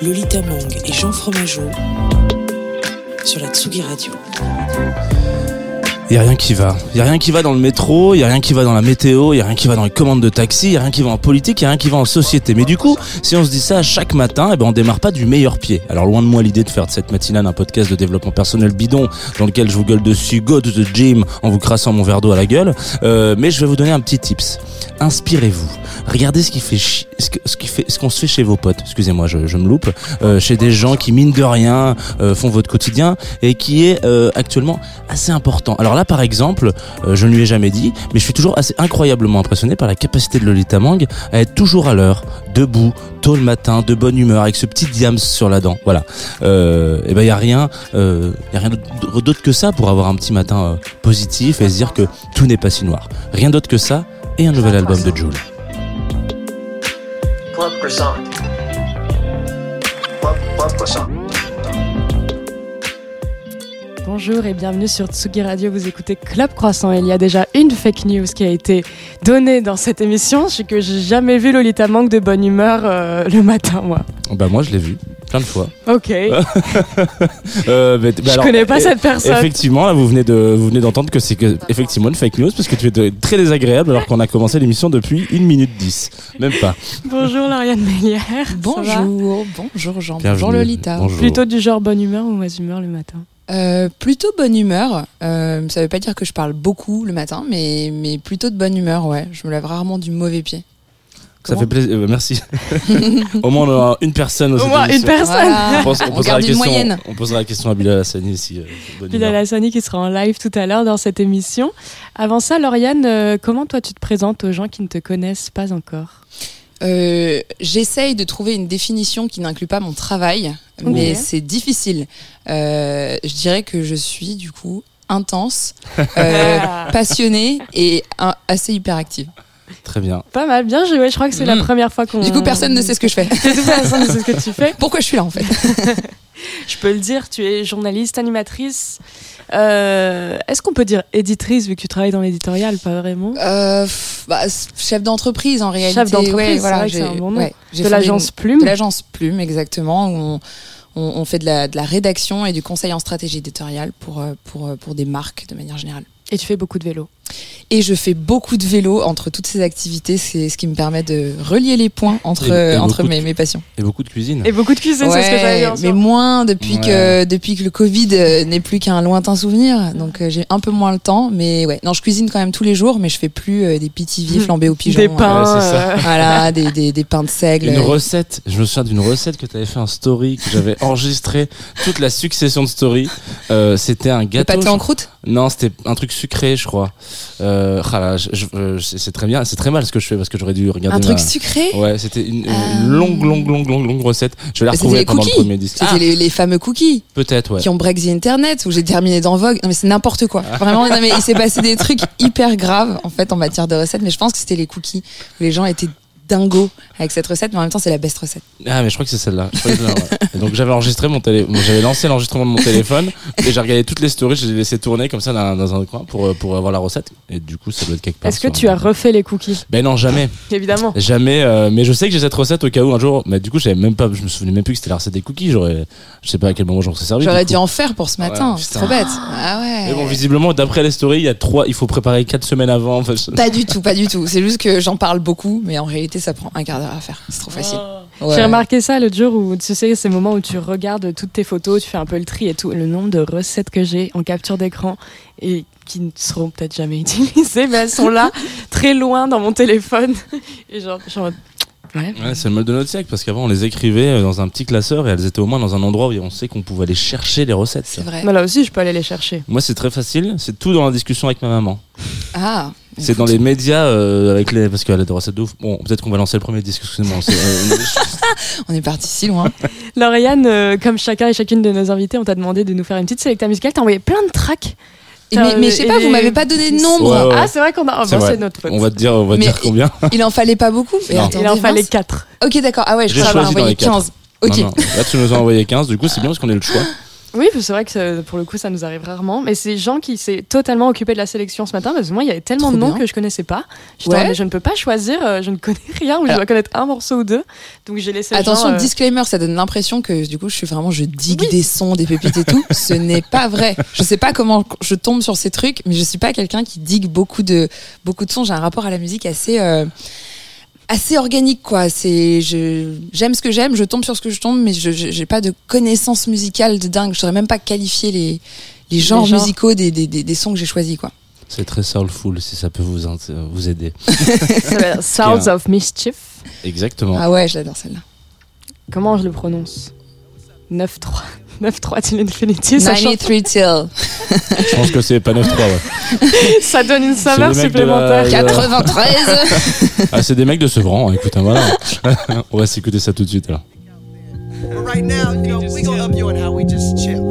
Lolita Mang et Jean Fromageau sur la Tsugi Radio. Il y a rien qui va. Il y a rien qui va dans le métro, il y a rien qui va dans la météo, il y a rien qui va dans les commandes de taxi, il y a rien qui va en politique, il y a rien qui va en société. Mais du coup, si on se dit ça chaque matin, eh ben on démarre pas du meilleur pied. Alors loin de moi l'idée de faire de cette matinale un podcast de développement personnel bidon dans lequel je vous gueule dessus go to the gym en vous crassant mon verre d'eau à la gueule, Euh, mais je vais vous donner un petit tips. Inspirez-vous. Regardez ce qui fait ce qui fait ce qu'on se fait chez vos potes. Excusez-moi, je, je me loupe. Euh, chez des gens qui mine de rien euh, font votre quotidien et qui est euh, actuellement assez important. Alors là, par exemple, euh, je ne lui ai jamais dit, mais je suis toujours assez incroyablement impressionné par la capacité de Lolita Mang à être toujours à l'heure, debout, tôt le matin, de bonne humeur, avec ce petit diams sur la dent. Voilà. Euh, et ben il y a rien, euh, d'autre que ça pour avoir un petit matin positif et se dire que tout n'est pas si noir. Rien d'autre que ça et un nouvel album de Jules. Bonjour et bienvenue sur Tsugi Radio, vous écoutez Club Croissant. Il y a déjà une fake news qui a été donnée dans cette émission, c'est que j'ai jamais vu Lolita Manque de bonne humeur euh, le matin, moi. Bah moi je l'ai vu plein de fois. Ok, Euh, mais- bah je alors, connais pas cette personne. Effectivement, là, vous venez de, vous venez d'entendre que c'est que, effectivement une fake news parce que tu es de- très désagréable alors qu'on a commencé l'émission depuis 1 minute 10. Même pas. Bonjour Lauriane Mélière. Bonjour, bonjour Jean, Bienvenue. bonjour Lolita. Bonjour. Plutôt du genre bonne humeur ou mauvaise humeur le matin? Euh, plutôt bonne humeur. Euh, ça veut pas dire que je parle beaucoup le matin, mais, mais plutôt de bonne humeur, ouais. Je me lève rarement du mauvais pied. Ça Comment fait plaisir. euh, merci. Au moins, on aura une personne aux Au moins une personne Voilà. On, pense- on On posera la question, moyenne. on posera la question à Bilal Hassani si. euh, Bilal. Hassani qui sera en live tout à l'heure dans cette émission. Avant ça, Lauriane, euh, comment toi tu te présentes aux gens qui ne te connaissent pas encore? Euh, J'essaye de trouver une définition qui n'inclut pas mon travail, mais c'est difficile. Euh, je dirais que je suis du coup intense, euh, passionnée et un- assez hyperactive. Très bien. Pas mal, bien joué. Je crois que c'est la Mm. première fois qu'on. Du coup, personne ne sait ce que je fais. Toute façon, c'est ce que tu fais. Pourquoi je suis là en fait? Je peux le dire, tu es journaliste, animatrice. Euh, Est-ce qu'on peut dire éditrice vu que tu travailles dans l'éditorial Pas vraiment. Euh, bah, chef d'entreprise en réalité. Chef d'entreprise, ouais, voilà, c'est un bon nom. ouais, De l'agence Plume. De l'agence Plume, exactement. Où on, on, on fait de la, de la rédaction et du conseil en stratégie éditoriale pour, euh, pour, euh, pour des marques de manière générale. Et tu fais beaucoup de vélo. Et je fais beaucoup de vélo entre toutes ces activités. C'est ce qui me permet de relier les points entre, Et- et entre de- mes, mes passions. Et beaucoup de cuisine. Et beaucoup de cuisine, c'est ce que j'allais dire. mais moins depuis, Ouais. que, depuis que le Covid euh, n'est plus qu'un lointain souvenir. Donc euh, j'ai un peu moins le temps. Mais ouais, non, je cuisine quand même tous les jours, mais je fais plus euh, des pitiviers flambés au pigeon. Des pains. Ouais, c'est ça. Voilà, des, des, des pains de seigle. Une recette, je me souviens d'une recette que tu avais fait en story, que j'avais enregistré toute la succession de stories. Euh, c'était un Le gâteau. pâté en croûte? Non, c'était un truc sucré, je crois. Euh, ah c'est très bien, c'est très mal ce que je fais parce que j'aurais dû regarder. Un truc sucré Ouais, c'était une, une Ah. longue, longue, longue, longue, longue recette. Je vais la retrouver pendant le premier disque. C'était Ah, les, les fameux cookies Peut-être, ouais. qui ont break the internet où j'ai terminé dans Vogue. Non mais c'est n'importe quoi. Vraiment, non, mais il s'est passé des trucs hyper graves en fait en matière de recettes. Mais je pense que c'était les cookies où les gens étaient dingos avec cette recette, mais en même temps c'est la best recette. Ah, mais je crois que c'est celle-là. Je crois que c'est celle-là, ouais. Et donc j'avais enregistré mon télé, bon, j'avais lancé l'enregistrement de mon téléphone et j'ai regardé toutes les stories, je les ai laissées tourner comme ça dans, dans un coin pour, pour avoir la recette. Et du coup, ça doit être quelque part. Est-ce que tu un- as refait les cookies? Ben non, jamais. Évidemment. Jamais, euh, mais je sais que j'ai cette recette au cas où un jour. Mais du coup, j'avais même pas, je me souvenais même plus que c'était la recette des cookies. J'aurais, je sais pas à quel moment j'en serais servi. J'aurais dû en faire pour ce matin. Ouais, c'est trop bête. Ah ouais. Mais bon, visiblement, d'après les stories, il y a trois, il faut préparer quatre semaines avant. Pas du tout, pas du tout. C'est juste que j'en parle beaucoup, mais en réalité ça prend un quart d'heure à faire. C'est trop facile. Ouais. J'ai remarqué ça l'autre jour où tu sais ces moments où tu regardes toutes tes photos, tu fais un peu le tri et tout, le nombre de recettes que j'ai en capture d'écran et qui ne seront peut-être jamais utilisées, mais elles sont là, très loin dans mon téléphone. Et genre, genre Ouais. Ouais, c'est le mal de notre siècle parce qu'avant on les écrivait euh, dans un petit classeur et elles étaient au moins dans un endroit où on sait qu'on pouvait aller chercher les recettes. C'est vrai. Mais là aussi, je peux aller les chercher. Moi c'est très facile, c'est tout dans la discussion avec ma maman. Ah. C'est dans les médias euh, avec les parce qu'elle a des recettes de ouf. Bon, peut-être qu'on va lancer le premier disque. Excusez-moi. euh, On est parti si loin. Lauriane, euh, comme chacun et chacune de nos invités, on t'a demandé de nous faire une petite sélection musicale. T'as envoyé plein de tracks. Et mais, mais je sais pas, vous m'avez pas donné de nombre. Ouais, ouais. Ah, c'est vrai qu'on a. oh, C'est notre faute. on va te dire, on va te dire combien. Il en fallait pas beaucoup. Mais Non. attendez, Il en fallait mince. 4. Ok, d'accord. Ah ouais, je crois avoir choisi dans envoyé les quatre. 15. Ok. Non, non. Là tu nous as envoyé 15. Du coup c'est bien parce qu'on a eu le choix. Oui, c'est vrai que ça- pour le coup, ça nous arrive rarement. Mais c'est Jean qui s'est totalement occupé de la sélection ce matin parce que moi, il y avait tellement Trop de noms bien. que je connaissais pas. Ouais. mais je ne peux pas choisir, euh, je ne connais rien ou je dois connaître un morceau ou deux. Donc j'ai laissé. Attention, Jean, euh, disclaimer, ça donne l'impression que du coup je suis vraiment, je digue Oui. des sons, des pépites et tout. Ce n'est pas vrai. Je sais pas comment je tombe sur ces trucs, mais je suis pas quelqu'un qui digue beaucoup de beaucoup de sons. J'ai un rapport à la musique assez euh, assez organique quoi. C'est je j'aime ce que j'aime, je tombe sur ce que je tombe, mais je j'ai pas de connaissances musicales de dingue. Je saurais même pas qualifier les les genres, genres. musicaux des, des, des, des sons que j'ai choisis quoi. C'est très soulful si ça peut vous vous aider. Sounds of Mischief. Exactement. Ah ouais, j'adore celle-là. Comment je le prononce? 9-3. 9-3 till infinity. Ça, chante- 93 till Je pense que c'est pas 9-3. Ouais. ça donne une saveur la- supplémentaire. Euh, 93. Ah c'est des mecs de Sevran. Écoute, hein, voilà. on va s'écouter ça tout de suite alors. But right now, you know, we gonna up you on how we just chill.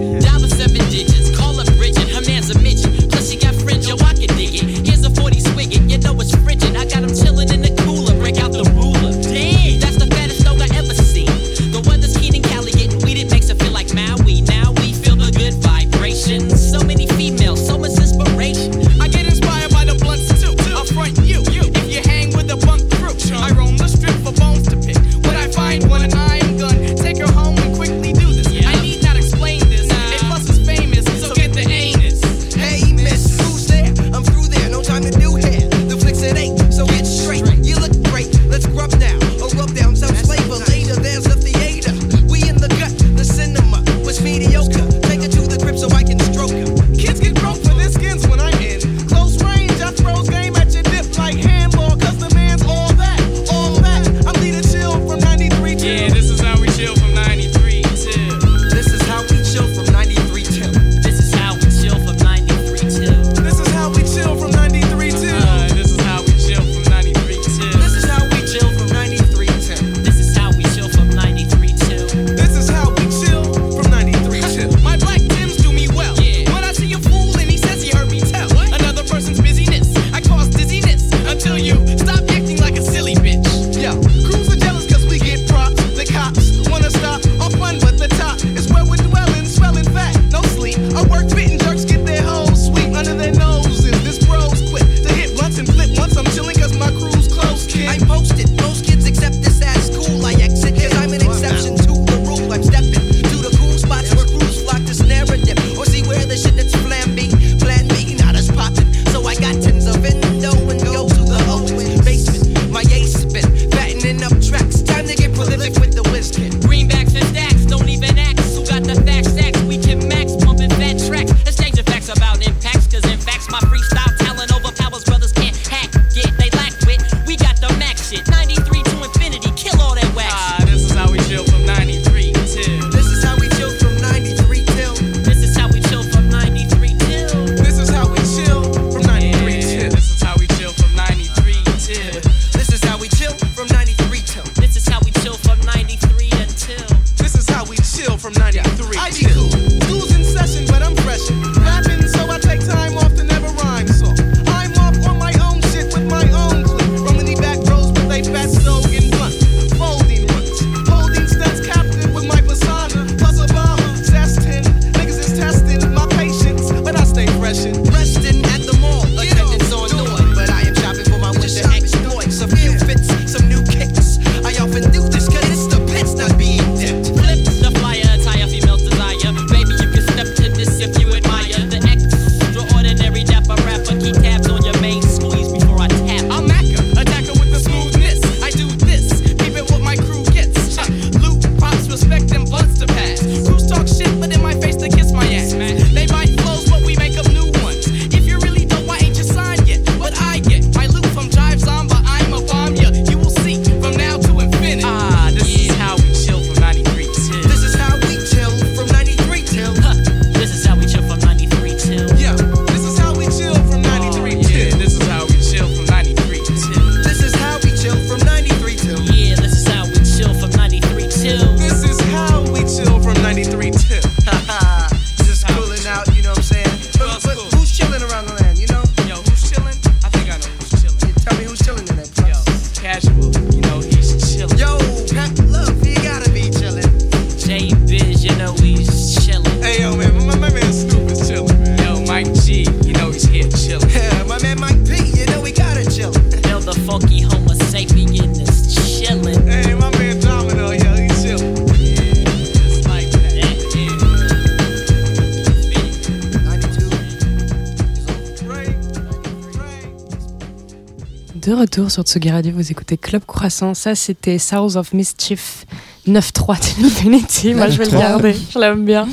Sur Tsugi Radio, vous écoutez Club Croissant. Ça, c'était Souls of Mischief 9-3 Infinity. Moi, je vais le 9-3. garder. Je l'aime bien.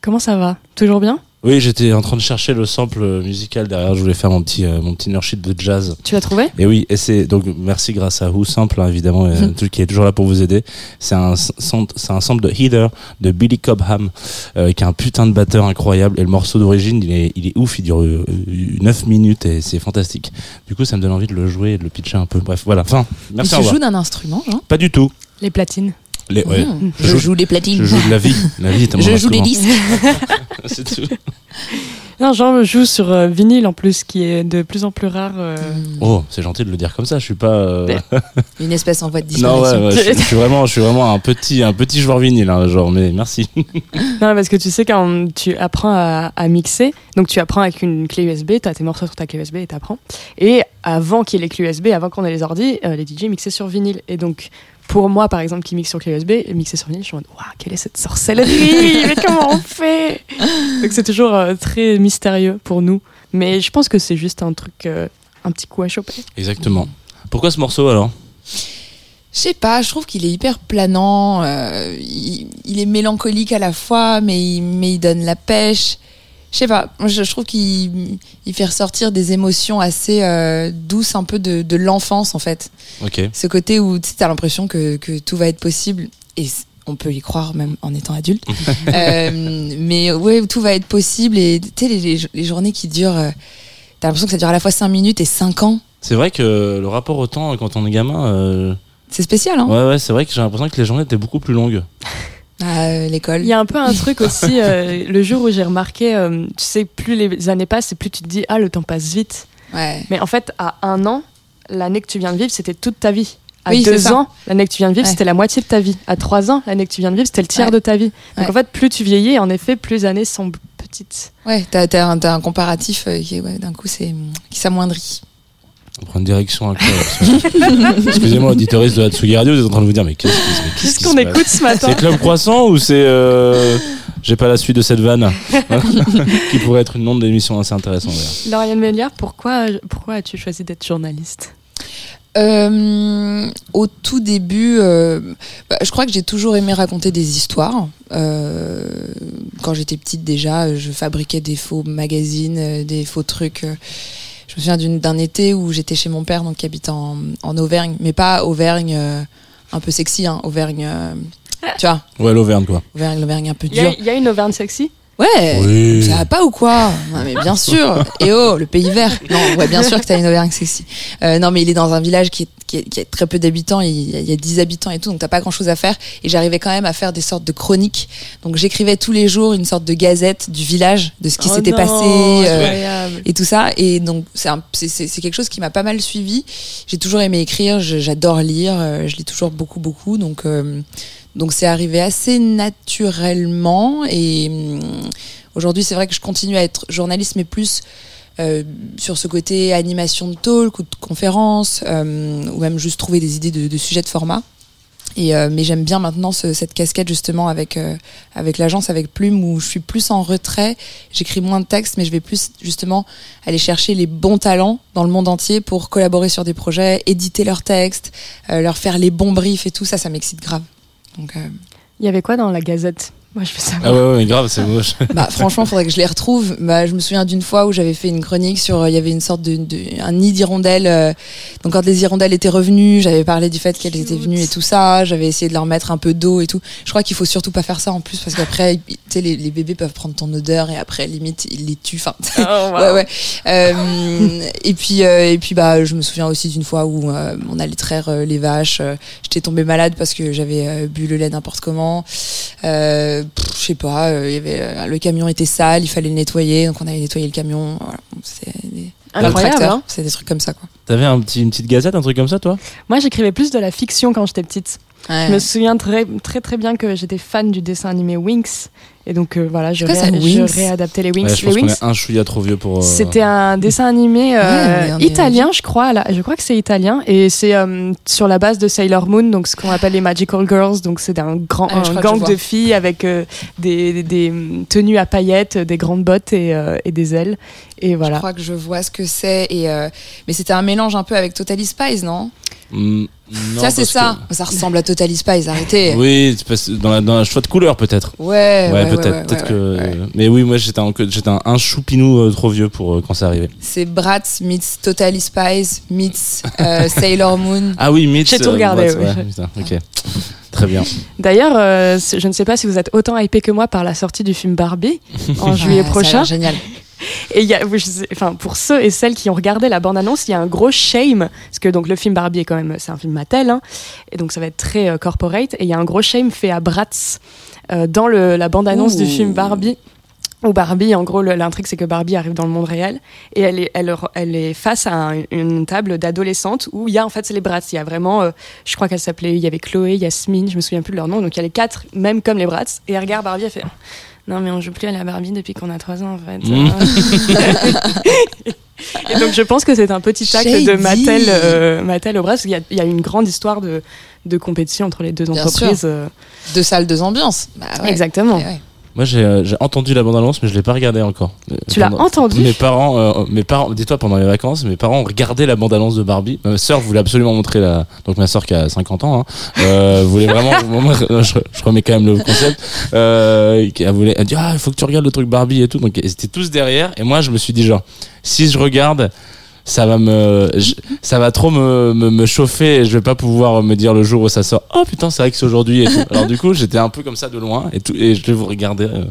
Comment ça va? Toujours bien? Oui, j'étais en train de chercher le sample musical derrière. Je voulais faire mon petit, euh, mon petit nerd sheet de jazz. Tu l'as trouvé? Et oui, et c'est donc merci grâce à Who Sample hein, évidemment, euh, qui est toujours là pour vous aider. C'est un c'est un sample de Heather de Billy Cobham euh, qui est un putain de batteur incroyable et le morceau d'origine il est il est ouf, il dure euh, 9 minutes et c'est fantastique. Du coup, ça me donne envie de le jouer et de le pitcher un peu. Bref, voilà. Enfin, merci. tu joues d'un instrument, Pas du tout. Les platines. Les, ouais. Mmh. Je Je joue- les platines. Je joue de la vie. La vie est un Je joue les disques. C'est tout. Non, Jean joue sur euh, vinyle en plus, qui est de plus en plus rare. euh. Oh, c'est gentil de le dire comme ça. Je suis pas. euh, Ben, Une espèce en voie de Non, disparition. ouais, ouais, je, je suis vraiment, je suis vraiment un petit, un petit joueur vinyle, hein, genre. Mais merci. Non, parce que tu sais, quand tu apprends à, à mixer, donc tu apprends avec une clé USB, tu as tes morceaux sur ta clé USB et tu apprends. Et avant qu'il y ait les clés USB, avant qu'on ait les ordi, euh, les DJ mixaient sur vinyle. Et donc, pour moi, par exemple, qui mixe sur clé USB, et mixer sur vinyle, je suis en mode, waouh, quelle est cette sorcellerie? Mais comment on fait? Donc, c'est toujours euh, très mystérieux pour nous. Mais je pense que c'est juste un truc, euh, un petit coup à choper. Exactement. Pourquoi ce morceau alors? Je sais pas, je trouve qu'il est hyper planant. euh, il, il est mélancolique à la fois, mais il, mais il donne la pêche. Je sais pas, je, trouve qu'il il fait ressortir des émotions assez euh, douces, un peu de, de l'enfance en fait. Ok. Ce côté où tu as l'impression que, que tout va être possible, et on peut y croire même en étant adulte. Euh, mais ouais, tout va être possible, et tu sais, les, les, les journées qui durent, euh, t'as l'impression que ça dure à la fois 5 minutes et 5 ans. C'est vrai que le rapport au temps quand on est gamin, euh, C'est spécial, hein ouais ouais, c'est vrai que j'ai l'impression que les journées étaient beaucoup plus longues. à euh, l'école. Il y a un peu un truc aussi, euh, le jour où j'ai remarqué, euh, tu sais, plus les années passent et plus tu te dis, ah, le temps passe vite. Ouais. Mais en fait, à un an, l'année que tu viens de vivre, c'était toute ta vie. À Oui, deux ans, l'année que tu viens de vivre, Ouais. c'était la moitié de ta vie. À trois ans, l'année que tu viens de vivre, c'était le tiers Ouais. de ta vie. Donc en fait, plus tu vieillis, en effet, plus les années semblent petites. Ouais, t'as t'as un, comparatif qui, d'un coup, c'est qui s'amoindrit. On prend une direction incroyable. Excusez-moi, auditeuriste de Hatsugi Radio, vous êtes en train de vous dire mais qu'est-ce qu'on écoute ce matin C'est Club Croissant ou c'est euh, j'ai pas la suite de cette vanne qui pourrait être une nom de l'émission assez intéressante. Lauriane Méliard, pourquoi, pourquoi as-tu choisi d'être journaliste? Euh, au tout début, euh, bah, je crois que j'ai toujours aimé raconter des histoires. Euh, quand j'étais petite déjà, je fabriquais des faux magazines, des faux trucs. Je me souviens d'une- d'un été où j'étais chez mon père, donc qui habite en, en Auvergne, mais pas Auvergne euh, un peu sexy, hein, Auvergne, euh, tu vois, Ouais, l'Auvergne quoi. Auvergne, l'Auvergne un peu Il y, a- dure. il y a une Auvergne sexy? Ouais, Oui. ça va pas ou quoi Non mais bien sûr. Et oh, le pays vert. Non, ouais, bien sûr que t'as une Auvergne sexy. Euh, non mais il est dans un village qui est, qui est, qui est très peu d'habitants. Il y, a, il y a 10 habitants et tout, donc t'as pas grand chose à faire. Et j'arrivais quand même à faire des sortes de chroniques. Donc j'écrivais tous les jours une sorte de gazette du village, de ce qui Oh s'était passé. euh, incroyable. et tout ça. Et donc, c'est un- c'est c'est- c'est quelque chose qui m'a pas mal suivi. J'ai toujours aimé écrire, je- j'adore lire, euh, je lis toujours beaucoup, beaucoup. Donc, euh, donc c'est arrivé assez naturellement. Et hum, aujourd'hui, c'est vrai que je continue à être journaliste, mais plus euh, sur ce côté animation de talk ou de conférence, euh, ou même juste trouver des idées de, de sujets de format. Et euh, mais j'aime bien maintenant ce- cette casquette justement avec euh, avec l'agence avec Plume où je suis plus en retrait. J'écris moins de textes, mais je vais plus justement aller chercher les bons talents dans le monde entier pour collaborer sur des projets, éditer leurs textes, euh, leur faire les bons briefs et tout ça, ça m'excite grave. Donc, euh, Il y avait quoi dans la Gazette? Moi, je veux savoir. Ah ouais, ouais, mais grave, c'est moche. bah, franchement, faudrait que je les retrouve. Bah, je me souviens d'une fois où j'avais fait une chronique sur, euh, il y avait une sorte de, de- un nid d'hirondelles. euh, donc quand les hirondelles étaient revenues, j'avais parlé du fait qu'elles étaient venues et tout ça. J'avais essayé de leur mettre un peu d'eau et tout. Je crois qu'il faut surtout pas faire ça en plus parce qu'après, tu sais, les, les bébés peuvent prendre ton odeur et après, limite, ils les tuent. Enfin, Oh, ouais, ouais. Euh, et puis, euh, et puis, bah, je me souviens aussi d'une fois où euh, on allait traire euh, les vaches. J'étais tombée malade parce que j'avais euh, bu le lait n'importe comment. Euh, je sais pas. euh, il y avait euh, le camion était sale, il fallait le nettoyer, donc on avait nettoyé le camion. Voilà. C'est des, le Incroyable, hein. c'est des trucs comme ça, quoi. T'avais un petit, une petite gazette, un truc comme ça, toi? Moi, j'écrivais plus de la fiction quand j'étais petite. Ouais. Je me souviens très très très bien que j'étais fan du dessin animé Winx Et donc euh, voilà, je, je réadaptais les Wings. Ouais, je les Wings, un chouïa trop vieux pour. euh, c'était un dessin animé euh, Ouais, italien, je crois. Là, je crois que c'est italien et c'est euh, sur la base de Sailor Moon, donc ce qu'on appelle les Magical Girls. Donc c'est un grand Ah, je un je gang de filles avec euh, des, des- des, hum, tenues à paillettes, des grandes bottes et, euh, et des ailes. Et Je voilà. crois que je vois ce que c'est. Et euh, mais c'était un mélange un peu avec Totally Spies, non, mm, non, Ça, c'est ça. que- Ça ressemble à Totally Spies, arrêtez. Oui, c'est dans, la, dans un choix de couleur peut-être. Ouais, Ouais, ouais, peut-être. ouais, ouais, que. ouais. Mais oui, moi j'étais un, j'étais un, un choupinou euh, trop vieux pour euh, quand ça arrivait. C'est Bratz meets Totally Spies meets euh, Sailor Moon. Ah oui, Mitch. J'ai tout regardé, oui. ouais, putain, ok. Très bien. D'ailleurs, euh, c'est- je ne sais pas si vous êtes autant hypé que moi par la sortie du film Barbie en juillet Ouais, ça a prochain. génial. Et il y a, sais- enfin, pour ceux et celles qui ont regardé la bande-annonce, il y a un gros shame, parce que donc le film Barbie est quand même, c'est un film Mattel, hein, et donc ça va être très euh, corporate, et il y a un gros shame fait à Bratz euh, dans le, la bande-annonce du film Barbie. Où Barbie, en gros, l'intrigue, c'est que Barbie arrive dans le monde réel et elle est, elle, elle est face à un- une table d'adolescentes où il y a en fait c'est les Bratz. Il y a vraiment, euh, je crois qu'elle s'appelait, il y avait Chloé, Yasmine, je me souviens plus de leur nom. Donc il y a les quatre, même comme les Bratz. Et elle regarde Barbie, elle fait Non, mais on joue plus à la Barbie depuis qu'on a trois ans en fait. Mm. et donc je pense que c'est un petit tacle de Shady. Mattel, euh, Mattel au Bratz. Il y, a, il y a une grande histoire de, de compétition entre les deux Bien entreprises. sûr. euh, Deux salles, deux ambiances. Bah ouais. Exactement. Ouais, ouais. Moi j'ai euh, j'ai entendu la bande-annonce, mais je l'ai pas regardée encore. Euh, Tu l'as entendu Mes parents, euh, mes parents, dis-toi pendant les vacances, mes parents ont regardé la bande-annonce de Barbie. Ma sœur voulait absolument montrer la, donc ma sœur qui a 50 ans, hein, euh, voulait vraiment, moi, je, je remets quand même le concept, euh, a voulu, elle dit ah il faut que tu regardes le truc Barbie et tout, donc ils étaient tous derrière et moi je me suis dit genre si je regarde ça va me je- ça va trop me, me, me chauffer et je vais pas pouvoir me dire le jour où ça sort oh putain c'est vrai que c'est aujourd'hui alors du coup j'étais un peu comme ça de loin et tout et je vais vous regarder euh,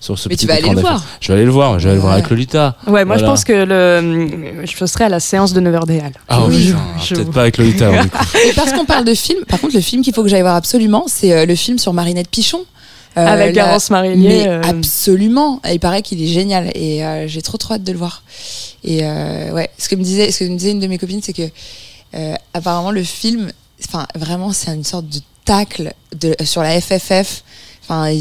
sur ce Mais petit tu vas aller le voir. je vais aller le voir je vais aller le voir avec Lolita Ouais, moi je pense que le, je serai à la séance de 9h des Halles. ah Je- oui je- peut-être pas avec Lolita alors, du coup. Et parce qu'on parle de film, par contre, le film qu'il faut que j'aille voir absolument, c'est euh, le film sur Marinette Pichon. Euh, Avec la- Garance Marillier. Euh, absolument. Il paraît qu'il est génial et euh, j'ai trop trop hâte de le voir. Et ouais, ce que me disait, ce que me disait une de mes copines, c'est que apparemment le film, enfin vraiment, c'est une sorte de tacle de, sur la FFF. Enfin,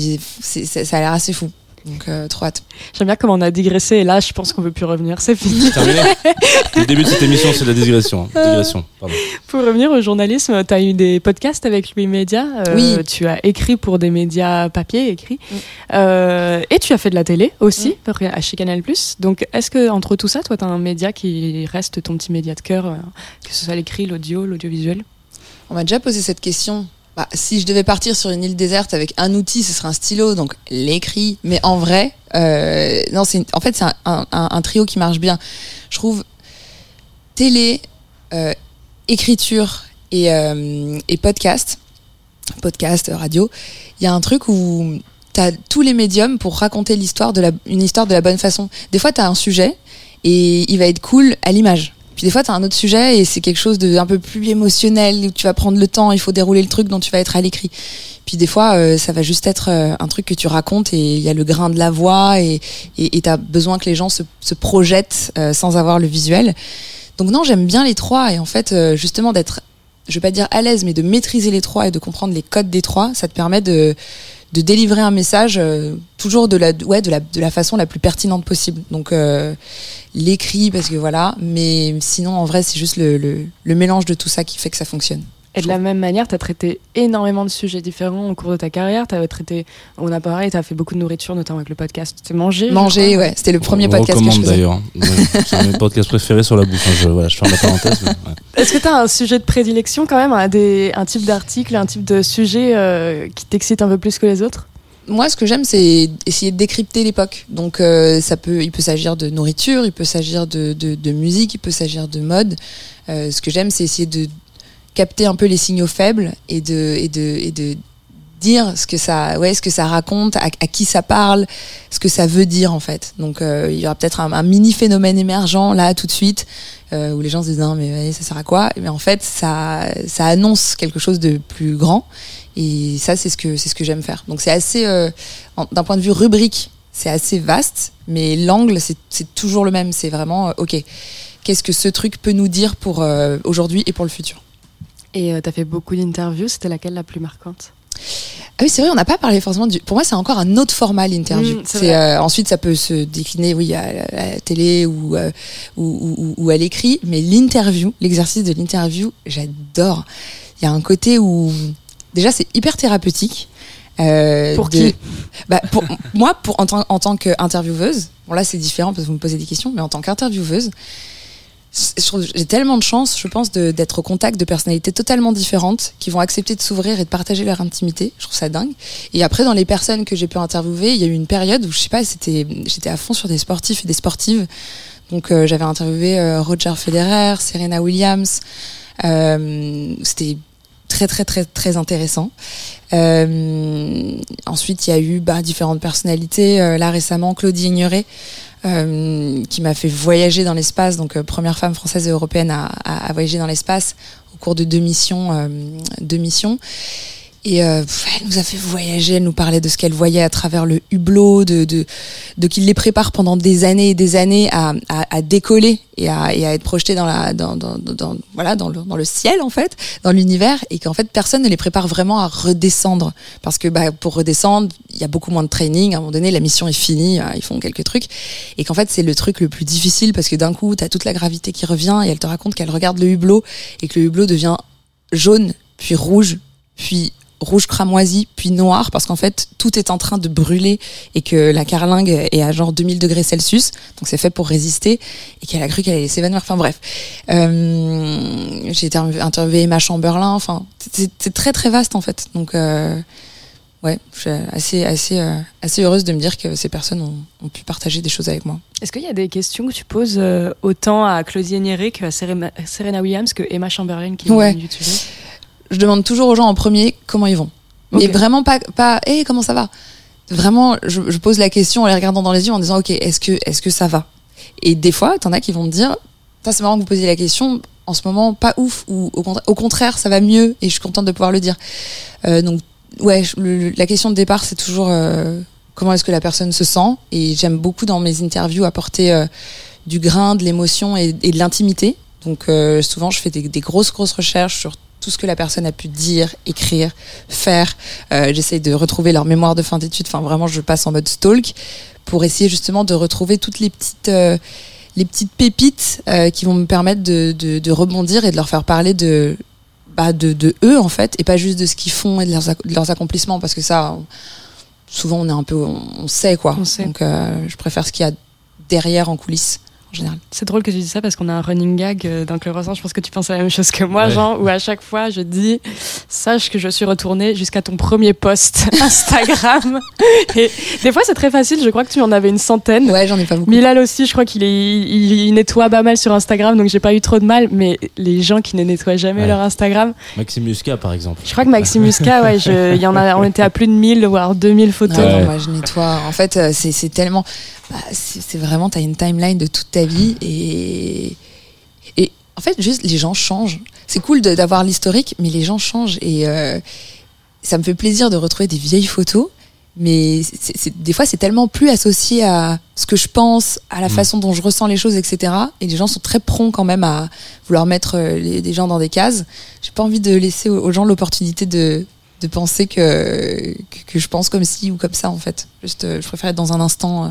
ça a l'air assez fou. Donc euh, trop hâte. J'aime bien comment on a digressé et là je pense qu'on veut plus revenir, c'est fini. terminé le début de cette émission c'est de la digression hein. digression pardon Pour revenir au journalisme, tu as eu des podcasts avec Louis Média. euh, Oui. Tu as écrit pour des médias papier, écrit. Mm. Euh, et tu as fait de la télé aussi, à chez Canal. Donc, est-ce que entre tout ça, toi, tu as un média qui reste ton petit média de cœur, euh, que ce soit l'écrit, l'audio, l'audiovisuel? On m'a déjà posé cette question. Bah, si je devais partir sur une île déserte avec un outil, ce serait un stylo, donc l'écrit. Mais en vrai, euh, non, c'est en fait c'est un, trio qui marche bien. Je trouve télé, euh, écriture et, euh, et podcast, podcast, radio. Il y a un truc où tu as tous les médiums pour raconter l'histoire de la, une histoire de la bonne façon. Des fois, tu as un sujet et il va être cool à l'image. Puis des fois, tu as un autre sujet et c'est quelque chose de un peu plus émotionnel où tu vas prendre le temps, il faut dérouler le truc dont tu vas être à l'écrit. Puis des fois, euh, ça va juste être euh, un truc que tu racontes et il y a le grain de la voix et tu as besoin que les gens se, projettent euh, sans avoir le visuel. Donc non, j'aime bien les trois et en fait, justement d'être, je vais pas dire à l'aise, mais de maîtriser les trois et de comprendre les codes des trois, ça te permet de de délivrer un message euh, toujours de la ouais de la de la façon la plus pertinente possible. Donc euh, l'écrit parce que voilà, mais sinon en vrai c'est juste le, le le mélange de tout ça qui fait que ça fonctionne. Et de la même manière, tu as traité énormément de sujets différents au cours de ta carrière. Tu as traité, on a parlé, tu as fait beaucoup de nourriture, notamment avec le podcast C'est Manger. Manger, ouais, c'était le premier On podcast que je recommande faisais. d'ailleurs c'est un de mes podcasts préférés sur la bouffe hein, je, voilà, je ferme la parenthèse ouais. Est-ce que tu as un sujet de prédilection quand même, un, des, un type d'article, un type de sujet euh, qui t'excite un peu plus que les autres? Moi, ce que j'aime, c'est essayer de décrypter l'époque. Donc, euh, ça peut, il peut s'agir de nourriture, il peut s'agir de, de, de musique, il peut s'agir de mode. Euh, ce que j'aime, c'est essayer de capter un peu les signaux faibles et de, et de, et de dire ce que ça, ouais, ce que ça raconte, à, qui ça parle, ce que ça veut dire en fait. Donc, euh, il y aura peut-être un, mini phénomène émergent là tout de suite euh, où les gens se disent non mais ça sert à quoi? Mais en fait, ça, ça annonce quelque chose de plus grand. Et ça, c'est ce que c'est ce que j'aime faire. Donc c'est assez, euh, d'un point de vue rubrique, c'est assez vaste, mais l'angle c'est c'est toujours le même. C'est vraiment euh, ok. Qu'est-ce que ce truc peut nous dire pour euh, aujourd'hui et pour le futur? Et tu as fait beaucoup d'interviews, c'était laquelle la plus marquante? Ah oui, c'est vrai, on n'a pas parlé forcément du. Pour moi, c'est encore un autre format l'interview. Mm, c'est euh, ensuite ça peut se décliner, oui, à, la- à la télé ou, euh, ou, ou, ou à l'écrit, mais l'interview, l'exercice de l'interview, j'adore. Il y a un côté où déjà c'est hyper thérapeutique. Euh, Pour de- qui? Bah, pour moi, pour en tant, en tant qu'intervieweuse, bon là c'est différent parce que vous me posez des questions, mais en tant qu'intervieweuse, j'ai tellement de chance, je pense, d'être au contact de personnalités totalement différentes qui vont accepter de s'ouvrir et de partager leur intimité. Je trouve ça dingue. Et après, dans les personnes que j'ai pu interviewer, il y a eu une période où je sais pas, c'était, j'étais à fond sur des sportifs et des sportives. Donc euh, j'avais interviewé euh, Roger Federer, Serena Williams. Euh, c'était très très très très intéressant. Euh, ensuite, il y a eu bah, différentes personnalités. Euh, là récemment, Claudie Ignoré, qui m'a fait voyager dans l'espace. Donc, euh, première femme française et européenne à, à- à voyager dans l'espace au cours de deux missions. euh, deux missions. Et euh, elle nous a fait voyager, elle nous parlait de ce qu'elle voyait à travers le hublot, de, de, de qu'il les prépare pendant des années et des années à, à, à décoller et à, et à être projetés dans, la, dans, dans, dans- dans- voilà, dans, le, dans le ciel, en fait, dans l'univers, et qu'en fait, personne ne les prépare vraiment à redescendre. Parce que bah, pour redescendre, il y a beaucoup moins de training. À un moment donné, la mission est finie, euh, ils font quelques trucs. Et qu'en fait, c'est le truc le plus difficile parce que d'un coup, tu as toute la gravité qui revient et elle te raconte qu'elle regarde le hublot et que le hublot devient jaune, puis rouge, puis rouge cramoisi, puis noir, parce qu'en fait, tout est en train de brûler et que la carlingue est à genre 2000 degrés Celsius, donc c'est fait pour résister, et qu'elle a cru qu'elle allait s'évanouir. Enfin bref. Euh, J'ai interviewé Emma Chamberlain, enfin, c'est très très vaste en fait. Donc, euh, ouais, je suis assez, assez, euh, assez heureuse de me dire que ces personnes ont, ont pu partager des choses avec moi. Est-ce qu'il y a des questions que tu poses euh, autant à Claudie Agnéré qu'à Serena, Serena Williams que Emma Chamberlain qui Ouais. est venue YouTuber je demande toujours aux gens en premier comment ils vont. Mais vraiment pas, pas, hé, comment ça va? Vraiment, je, je pose la question en les regardant dans les yeux en disant, ok, est-ce que, est-ce que ça va? Et des fois, t'en as qui vont me dire, ça c'est marrant que vous posiez la question. En ce moment, pas ouf, ou au, contra- au contraire, ça va mieux, et je suis contente de pouvoir le dire. Euh, donc, ouais, le- la question de départ, c'est toujours euh, comment est-ce que la personne se sent? Et j'aime beaucoup dans mes interviews apporter euh, du grain, de l'émotion et, et de l'intimité. Donc, souvent, je fais des, des grosses, grosses recherches sur tout ce que la personne a pu dire, écrire, faire. Euh, J'essaye de retrouver leur mémoire de fin d'études. Enfin, vraiment, je passe en mode stalk pour essayer justement de retrouver toutes les petites, euh, les petites pépites euh, qui vont me permettre de, de, de rebondir et de leur faire parler de, bah, de, de eux en fait, et pas juste de ce qu'ils font et de leurs, ac- de leurs accomplissements, parce que ça, on- souvent on est un peu, on, on sait quoi. On sait. Donc, euh, je préfère ce qu'il y a derrière en coulisses en général. C'est drôle que tu dis ça parce qu'on a un running gag euh, dans Club Croissant. Je pense que tu penses à la même chose que moi, Ouais. Jean, où à chaque fois je dis Sache que je suis retournée jusqu'à ton premier post Instagram. Et des fois, c'est très facile. Je crois que tu en avais une centaine. Ouais, j'en ai pas beaucoup. Milal aussi, je crois qu'il est, il, il nettoie pas mal sur Instagram, donc j'ai pas eu trop de mal. Mais les gens qui ne nettoient jamais Ouais. leur Instagram, Maxime Muscat, par exemple. je crois que Maxime Muscat, ouais, je- il y en a, on était à plus de 1000 voire 2000 photos. Non, Ouais. non, moi je nettoie. En fait, euh, c'est tellement. Bah, c'est vraiment, t'as une timeline de toute ta vie et. Et en fait, juste les gens changent. C'est cool d'avoir l'historique, mais les gens changent et euh, ça me fait plaisir de retrouver des vieilles photos. Mais c'est- c'est- des fois, c'est tellement plus associé à ce que je pense, à la Mm. façon dont je ressens les choses, etc. Et les gens sont très prompts quand même à vouloir mettre euh, les, des gens dans des cases. J'ai pas envie de laisser aux, gens l'opportunité de, de penser que, que, que je pense comme ci ou comme ça, en fait. Juste, euh, je préfère être dans un instant euh,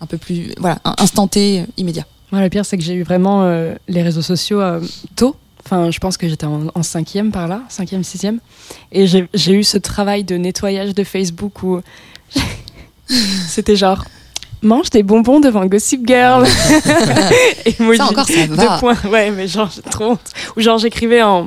un peu plus, voilà, un instant T euh, immédiat. Moi, le pire, c'est que j'ai eu vraiment euh, les réseaux sociaux euh, tôt. Enfin, je pense que j'étais en, en cinquième par là, cinquième, sixième. Et j'ai eu ce travail de nettoyage de Facebook où c'était genre mange des bonbons devant Gossip Girl. Emoji Ça encore, ça deux va. points. Ouais, mais genre, j'ai trop honte. Ou genre, j'écrivais en.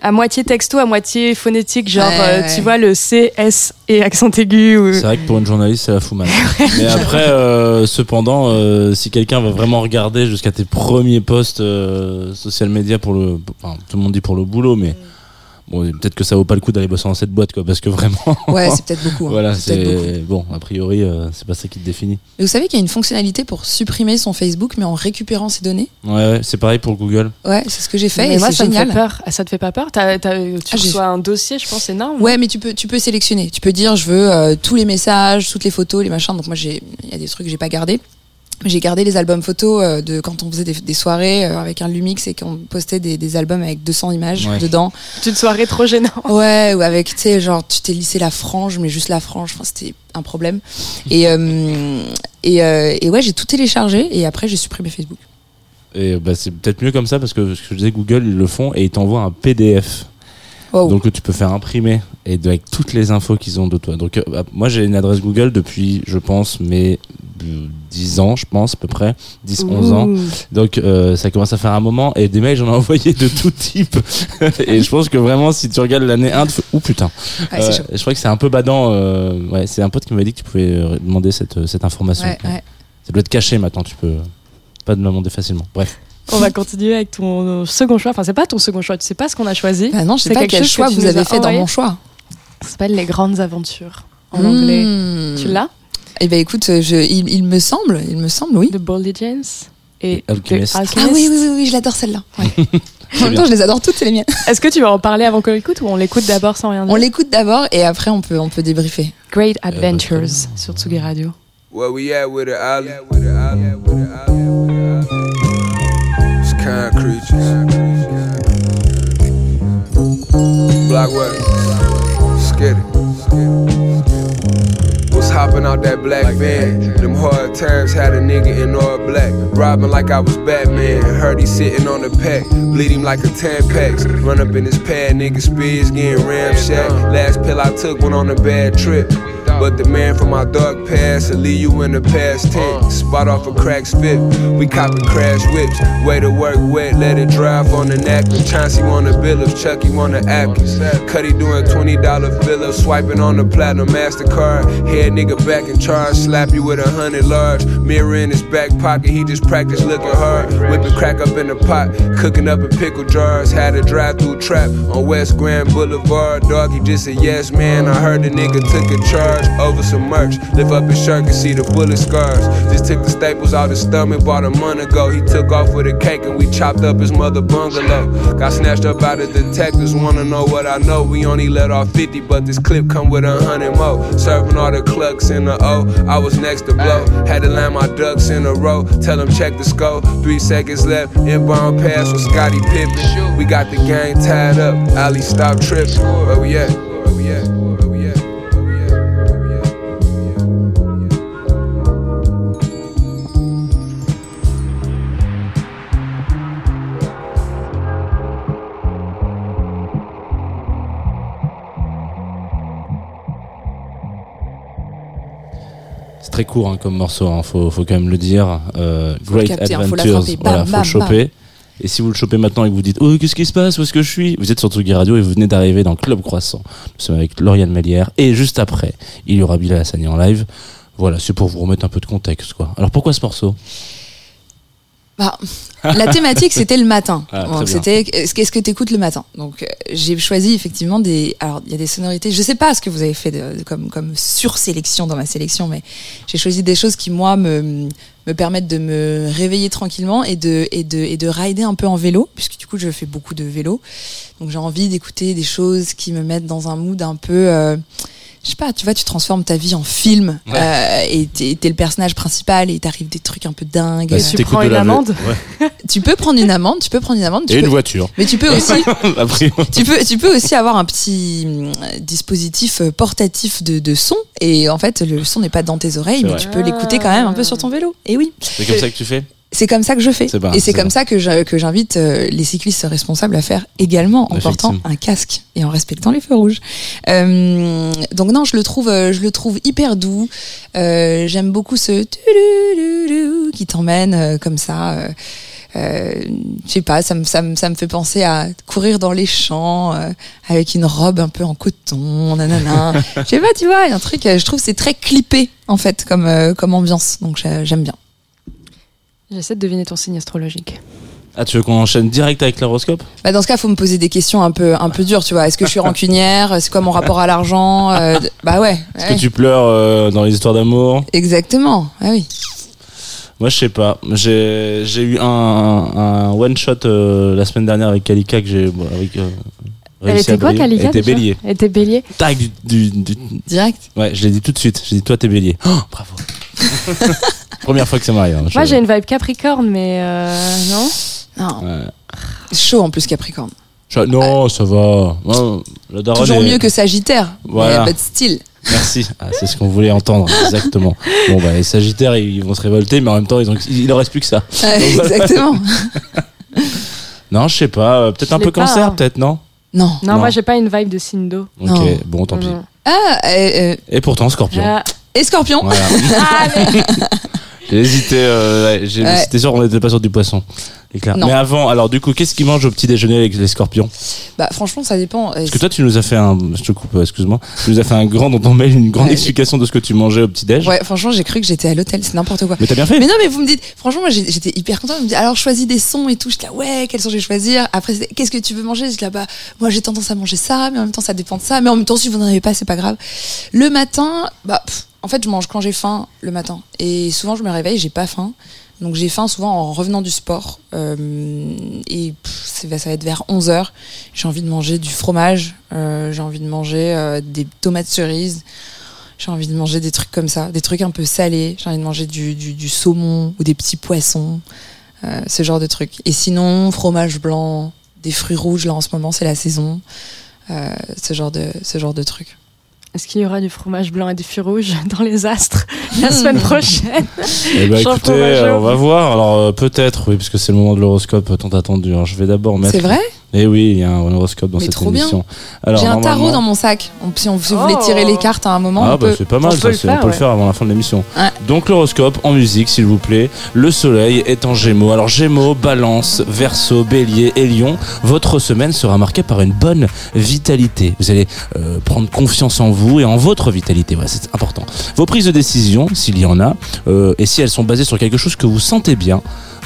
À moitié texto, à moitié phonétique, genre, Ouais, euh, ouais. tu vois, le C, S et accent aigu. Ou... C'est vrai que pour une journaliste, ça la fout mal. Mais après, euh, cependant, euh, si quelqu'un va vraiment regarder jusqu'à tes premiers posts euh, social media pour le, enfin, tout le monde dit pour le boulot, mais bon, peut-être que ça vaut pas le coup d'aller bosser dans cette boîte, quoi, parce que vraiment, Ouais, c'est peut-être beaucoup. hein. voilà, C'est bon. A priori, euh, c'est pas ça qui te définit. Mais vous savez qu'il y a une fonctionnalité pour supprimer son Facebook, mais en récupérant ses données Ouais, ouais, c'est pareil pour Google. Ouais, c'est ce que j'ai fait Mais et moi, ça me génial. fait peur. Ah, Ça te fait pas peur? T'as- t'as- Tu Ah, j'ai- reçois un dossier, je pense, énorme. Ouais, mais tu peux, tu peux sélectionner. Tu peux dire, je veux euh, tous les messages, toutes les photos, les machins. Donc moi, j'ai, il y a des trucs que j'ai pas gardés. J'ai gardé les albums photos euh, de quand on faisait des, des soirées euh, avec un Lumix et qu'on postait des, des albums avec 200 images Ouais. dedans. C'est une soirée trop gênante. Ouais, ou avec, tu sais, genre, tu t'es lissé la frange, mais juste la frange, enfin, c'était un problème. Et, euh, et, euh, et ouais, j'ai tout téléchargé et après, j'ai supprimé Facebook. Et bah, c'est peut-être mieux comme ça parce que ce que je disais, Google, ils le font et ils t'envoient un PDF. Wow. Donc tu peux faire imprimer et avec toutes les infos qu'ils ont de toi. Donc euh, bah, moi j'ai une adresse Google depuis, je pense, mes euh, 10 ans, je pense, à peu près, 10, 11 ans. Donc euh, ça commence à faire un moment et des mails j'en ai envoyé de tout type. et je pense que vraiment si tu regardes l'année 1, tu fais, ouh putain. Ouais, Euh, je crois que c'est un peu badant. euh, ouais, c'est un pote qui m'a dit que tu pouvais demander cette, cette information. Ouais, ouais. Ça doit être caché maintenant, tu peux pas me demander facilement. Bref. On va continuer avec ton second choix. Enfin, c'est pas ton second choix, tu sais pas ce qu'on a choisi. Bah non, je sais C'est pas quel que choix vous avez fait dans mon choix. Ça s'appelle Les Grandes Aventures en anglais. Mmh. Tu l'as? Eh ben écoute, je, il, il me semble, il me semble, oui. De Boldy James et Alchemist. The Ah oui, oui, oui, oui, je l'adore celle-là. Ouais. en même temps, je les adore toutes, c'est les miennes. Est-ce que tu vas en parler avant qu'on l'écoute ou on l'écoute d'abord sans rien dire? On l'écoute d'abord et après on peut, on peut débriefer. Great Adventures sur Tsugi Radio. Where we at with? It's kind creatures. Block what? Skitty. Was hopping out that black van. Them hard times had a nigga in all black. Robbing like I was Batman. Heard he sitting on the pack. Bleed him like a 10 packs. Run up in his pad, nigga spears getting ramshacked. Last pill I took went on a bad trip. But the man from my dark past will leave you in the past tense. Spot off a cracked spit. We copping crash whips. Way to work wet, let it drive on the napkin. Chauncey want a bill of Chucky want a Atkins. Cuddy doing $20 filler, swiping on the platinum MasterCard. Head nigga back in charge, slap you with a hundred large. Mirror in his back pocket, he just practice looking hard. Whipping crack up in the pot, cooking up in pickle jars. Had a drive through trap on West Grand Boulevard. Doggy just a yes man. I heard the nigga took a charge over some merch. Lift up his shirt and see the bullet scars. Just took the staples out his stomach, bought a month ago. He took off with a cake and we chopped up his mother bungalow. Got snatched up by the detectives, wanna know what I know. We only let off 50, but this clip come with a hundred more. Serving all the clucks in the O. I was next to blow. Had to land my ducks in a row. Tell them check the scope. Three seconds left. Inbound pass with Scotty Pippen. We got the gang tied up. Ali, stop tripping. Where we at? Where we at? Très court hein, comme morceau, hein, faut, faut quand même le dire. Euh, Faut Great capter, hein, faut Adventures. Bam, faut bam, le choper. Et si vous le chopez maintenant et que vous dites Oh, qu'est-ce qui se passe? Où est-ce que je suis? Vous êtes sur Tsugi Radio et vous venez d'arriver dans Club Croissant. Nous sommes avec Lauriane Mélière. Et juste après, il y aura Bilal Hassani en live. Voilà, c'est pour vous remettre un peu de contexte, quoi. Alors pourquoi ce morceau? Bah, la thématique, c'était le matin. Ah, Donc, c'était qu'est-ce que tu écoutes le matin? Donc, euh, j'ai choisi effectivement des. Alors, il y a des sonorités. Je sais pas ce que vous avez fait de, de- comme, comme sursélection dans ma sélection, mais j'ai choisi des choses qui, moi, me, me permettent de me réveiller tranquillement et de, et, de, et de rider un peu en vélo, puisque du coup, je fais beaucoup de vélo. Donc, j'ai envie d'écouter des choses qui me mettent dans un mood un peu. euh, je sais pas, tu vois, tu transformes ta vie en film Ouais. euh, et t'es le personnage principal et t'arrives des trucs un peu dingues. Bah, si tu prends une amende Ouais. Tu peux prendre une amende, tu peux prendre une amende, tu Et une peux- voiture. mais tu peux aussi, tu peux, tu peux aussi avoir un petit hum, dispositif euh, portatif de, de son et en fait le son n'est pas dans tes oreilles, mais vrai. tu peux l'écouter quand même un peu sur ton vélo. Et oui, c'est comme ça que tu fais? C'est comme ça que je fais. Pas- et c'est comme pas- ça que j'invite euh, les cyclistes responsables à faire également en portant un casque et en respectant les feux rouges. Euh, donc non, je le trouve, euh, je le trouve hyper doux. Euh, J'aime beaucoup ce qui t'emmène euh, comme ça. euh, je sais pas, ça me, ça, me, ça me fait penser à courir dans les champs euh, avec une robe un peu en coton, nanana. Je sais pas, tu vois, il y a un truc, je trouve c'est très clippé en fait comme, euh, comme ambiance, donc j'ai- j'aime bien. J'essaie de deviner ton signe astrologique. Ah, tu veux qu'on enchaîne direct avec l'horoscope? Bah dans ce cas, faut me poser des questions un peu, un peu dures, tu vois. Est-ce que je suis rancunière? C'est quoi mon rapport à l'argent? Euh, Bah ouais. Est-ce ouais. que tu pleures euh, dans les histoires d'amour? Exactement. Ah oui. Moi, je sais pas. J'ai j'ai eu un, un one shot euh, la semaine dernière avec Kalika que j'ai bon, avec. euh, Elle était quoi. Kalika Elle était bélier. Elle était bélier. Tac du, du, du- Direct? Ouais, je l'ai dit tout de suite. J'ai dit toi t'es bélier. Oh, bravo. Première fois que ça m'arrive. hein, je- Moi, j'ai une vibe Capricorne, mais euh, non. Non. Ouais. Chaud en plus Capricorne. Je- Non, ça va. Ouais, la daronne Toujours est- mieux que Sagittaire. Voilà. Mais pas de style. Merci. Ah, c'est ce qu'on voulait entendre, exactement. Bon, bah, les Sagittaires, ils vont se révolter, mais en même temps, ils ont... il leur reste plus que ça. Ouais, voilà. Exactement. Non, je sais pas. euh, Peut-être un peu pas, cancer, hein. peut-être, non? Non. Non, Non. moi, j'ai pas une vibe de d'eau. Ok, Non. bon, tant pis. Non. Ah, euh, euh, Et pourtant, Scorpion. Ah, et Scorpion. Voilà. allez. J'ai hésité, euh, ouais, j'ai Ouais. j'étais sûr qu'on n'était pas sur du poisson. Non. Mais avant, alors du coup, qu'est-ce qu'ils mangent au petit déjeuner avec les scorpions Bah franchement, ça dépend. Parce que toi, tu nous as fait un, je te coupe, excuse-moi, tu nous as fait un grand dans ton mail, une grande Ouais. explication de ce que tu mangeais au petit déj. Ouais, franchement, j'ai cru que j'étais à l'hôtel, c'est n'importe quoi. Mais t'as bien fait. Mais non, mais vous me dites, franchement, moi j'ai- j'étais hyper contente. Vous me dites, alors choisis des sons et tout. J'étais là, ouais, quels sons je vais choisir? Après, c'était, qu'est-ce que tu veux manger? J'étais là, bah, moi j'ai tendance à manger ça, mais en même temps, ça dépend de ça. Mais en même temps, si vous n'en avez pas, c'est pas grave. Le matin, bah, pff, en fait, je mange quand j'ai faim le matin. Et souvent, je me réveille, j'ai pas faim. Donc j'ai faim souvent en revenant du sport. Euh, et pff, ça va être vers 11h. J'ai envie de manger du fromage. euh, j'ai envie de manger euh, des tomates cerises. J'ai envie de manger des trucs comme ça, des trucs un peu salés. J'ai envie de manger du, du, du saumon ou des petits poissons, euh, ce genre de trucs. Et sinon, fromage blanc, des fruits rouges, là en ce moment c'est la saison, euh, ce genre de ce genre de trucs. Est-ce qu'il y aura du fromage blanc et du fruits rouges dans les astres la semaine prochaine? Eh ben, écoutez, euh, on va voir. Alors euh, peut-être, oui, parce que c'est le moment de l'horoscope tant attendu. Alors, je vais d'abord mettre. C'est vrai? Eh oui, il y a un horoscope dans Mais cette trop émission. Alors, J'ai un tarot dans mon sac. On- si, on, si vous voulez Oh. tirer les cartes à un moment, Ah on bah peut. c'est pas mal on ça, peut le c'est- on faire, peut le faire avant la fin de l'émission. Ouais. Donc l'horoscope en musique s'il vous plaît. Le soleil est en gémeaux. Alors gémeaux, balance, verso, bélier et lion. Votre semaine sera marquée par une bonne vitalité. Vous allez euh, prendre confiance en vous et en votre vitalité. Voilà, c'est important. Vos prises de décision, s'il y en a, euh, et si elles sont basées sur quelque chose que vous sentez bien,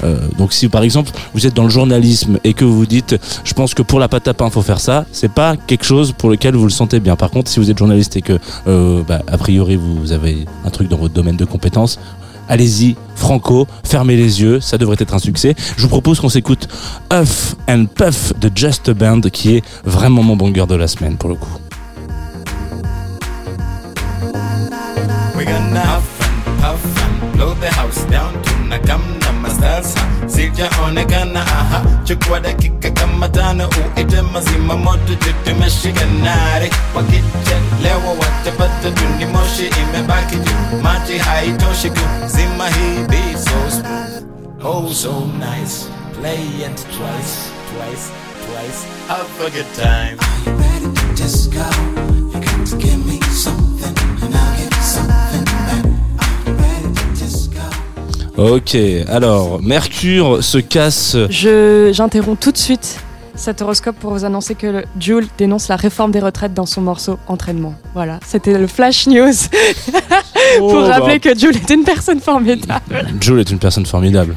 euh, donc si par exemple vous êtes dans le journalisme et que vous dites je pense que pour la pâte à pain faut faire ça, c'est pas quelque chose pour lequel vous le sentez bien. Par contre si vous êtes journaliste et que euh, bah, a priori vous avez un truc dans votre domaine de compétences, allez-y, franco, fermez les yeux, ça devrait être un succès. Je vous propose qu'on s'écoute Huff and Puff de Just a Band qui est vraiment mon banger de la semaine pour le coup. Sijaonekana aha uh-huh. chukua dakika kama tano uite mazima moto wakichelewa watapata moshi imebaki maji haitoshi kuzima so smooth. Oh so nice. Play it twice twice twice. Have a good time Ok, alors Mercure se casse. Je J'interromps tout de suite cet horoscope pour vous annoncer que le Jules dénonce la réforme des retraites dans son morceau Entraînement. Voilà, c'était le Flash News pour Oh, rappeler bah, que Jules est une personne formidable. Jules est une personne formidable.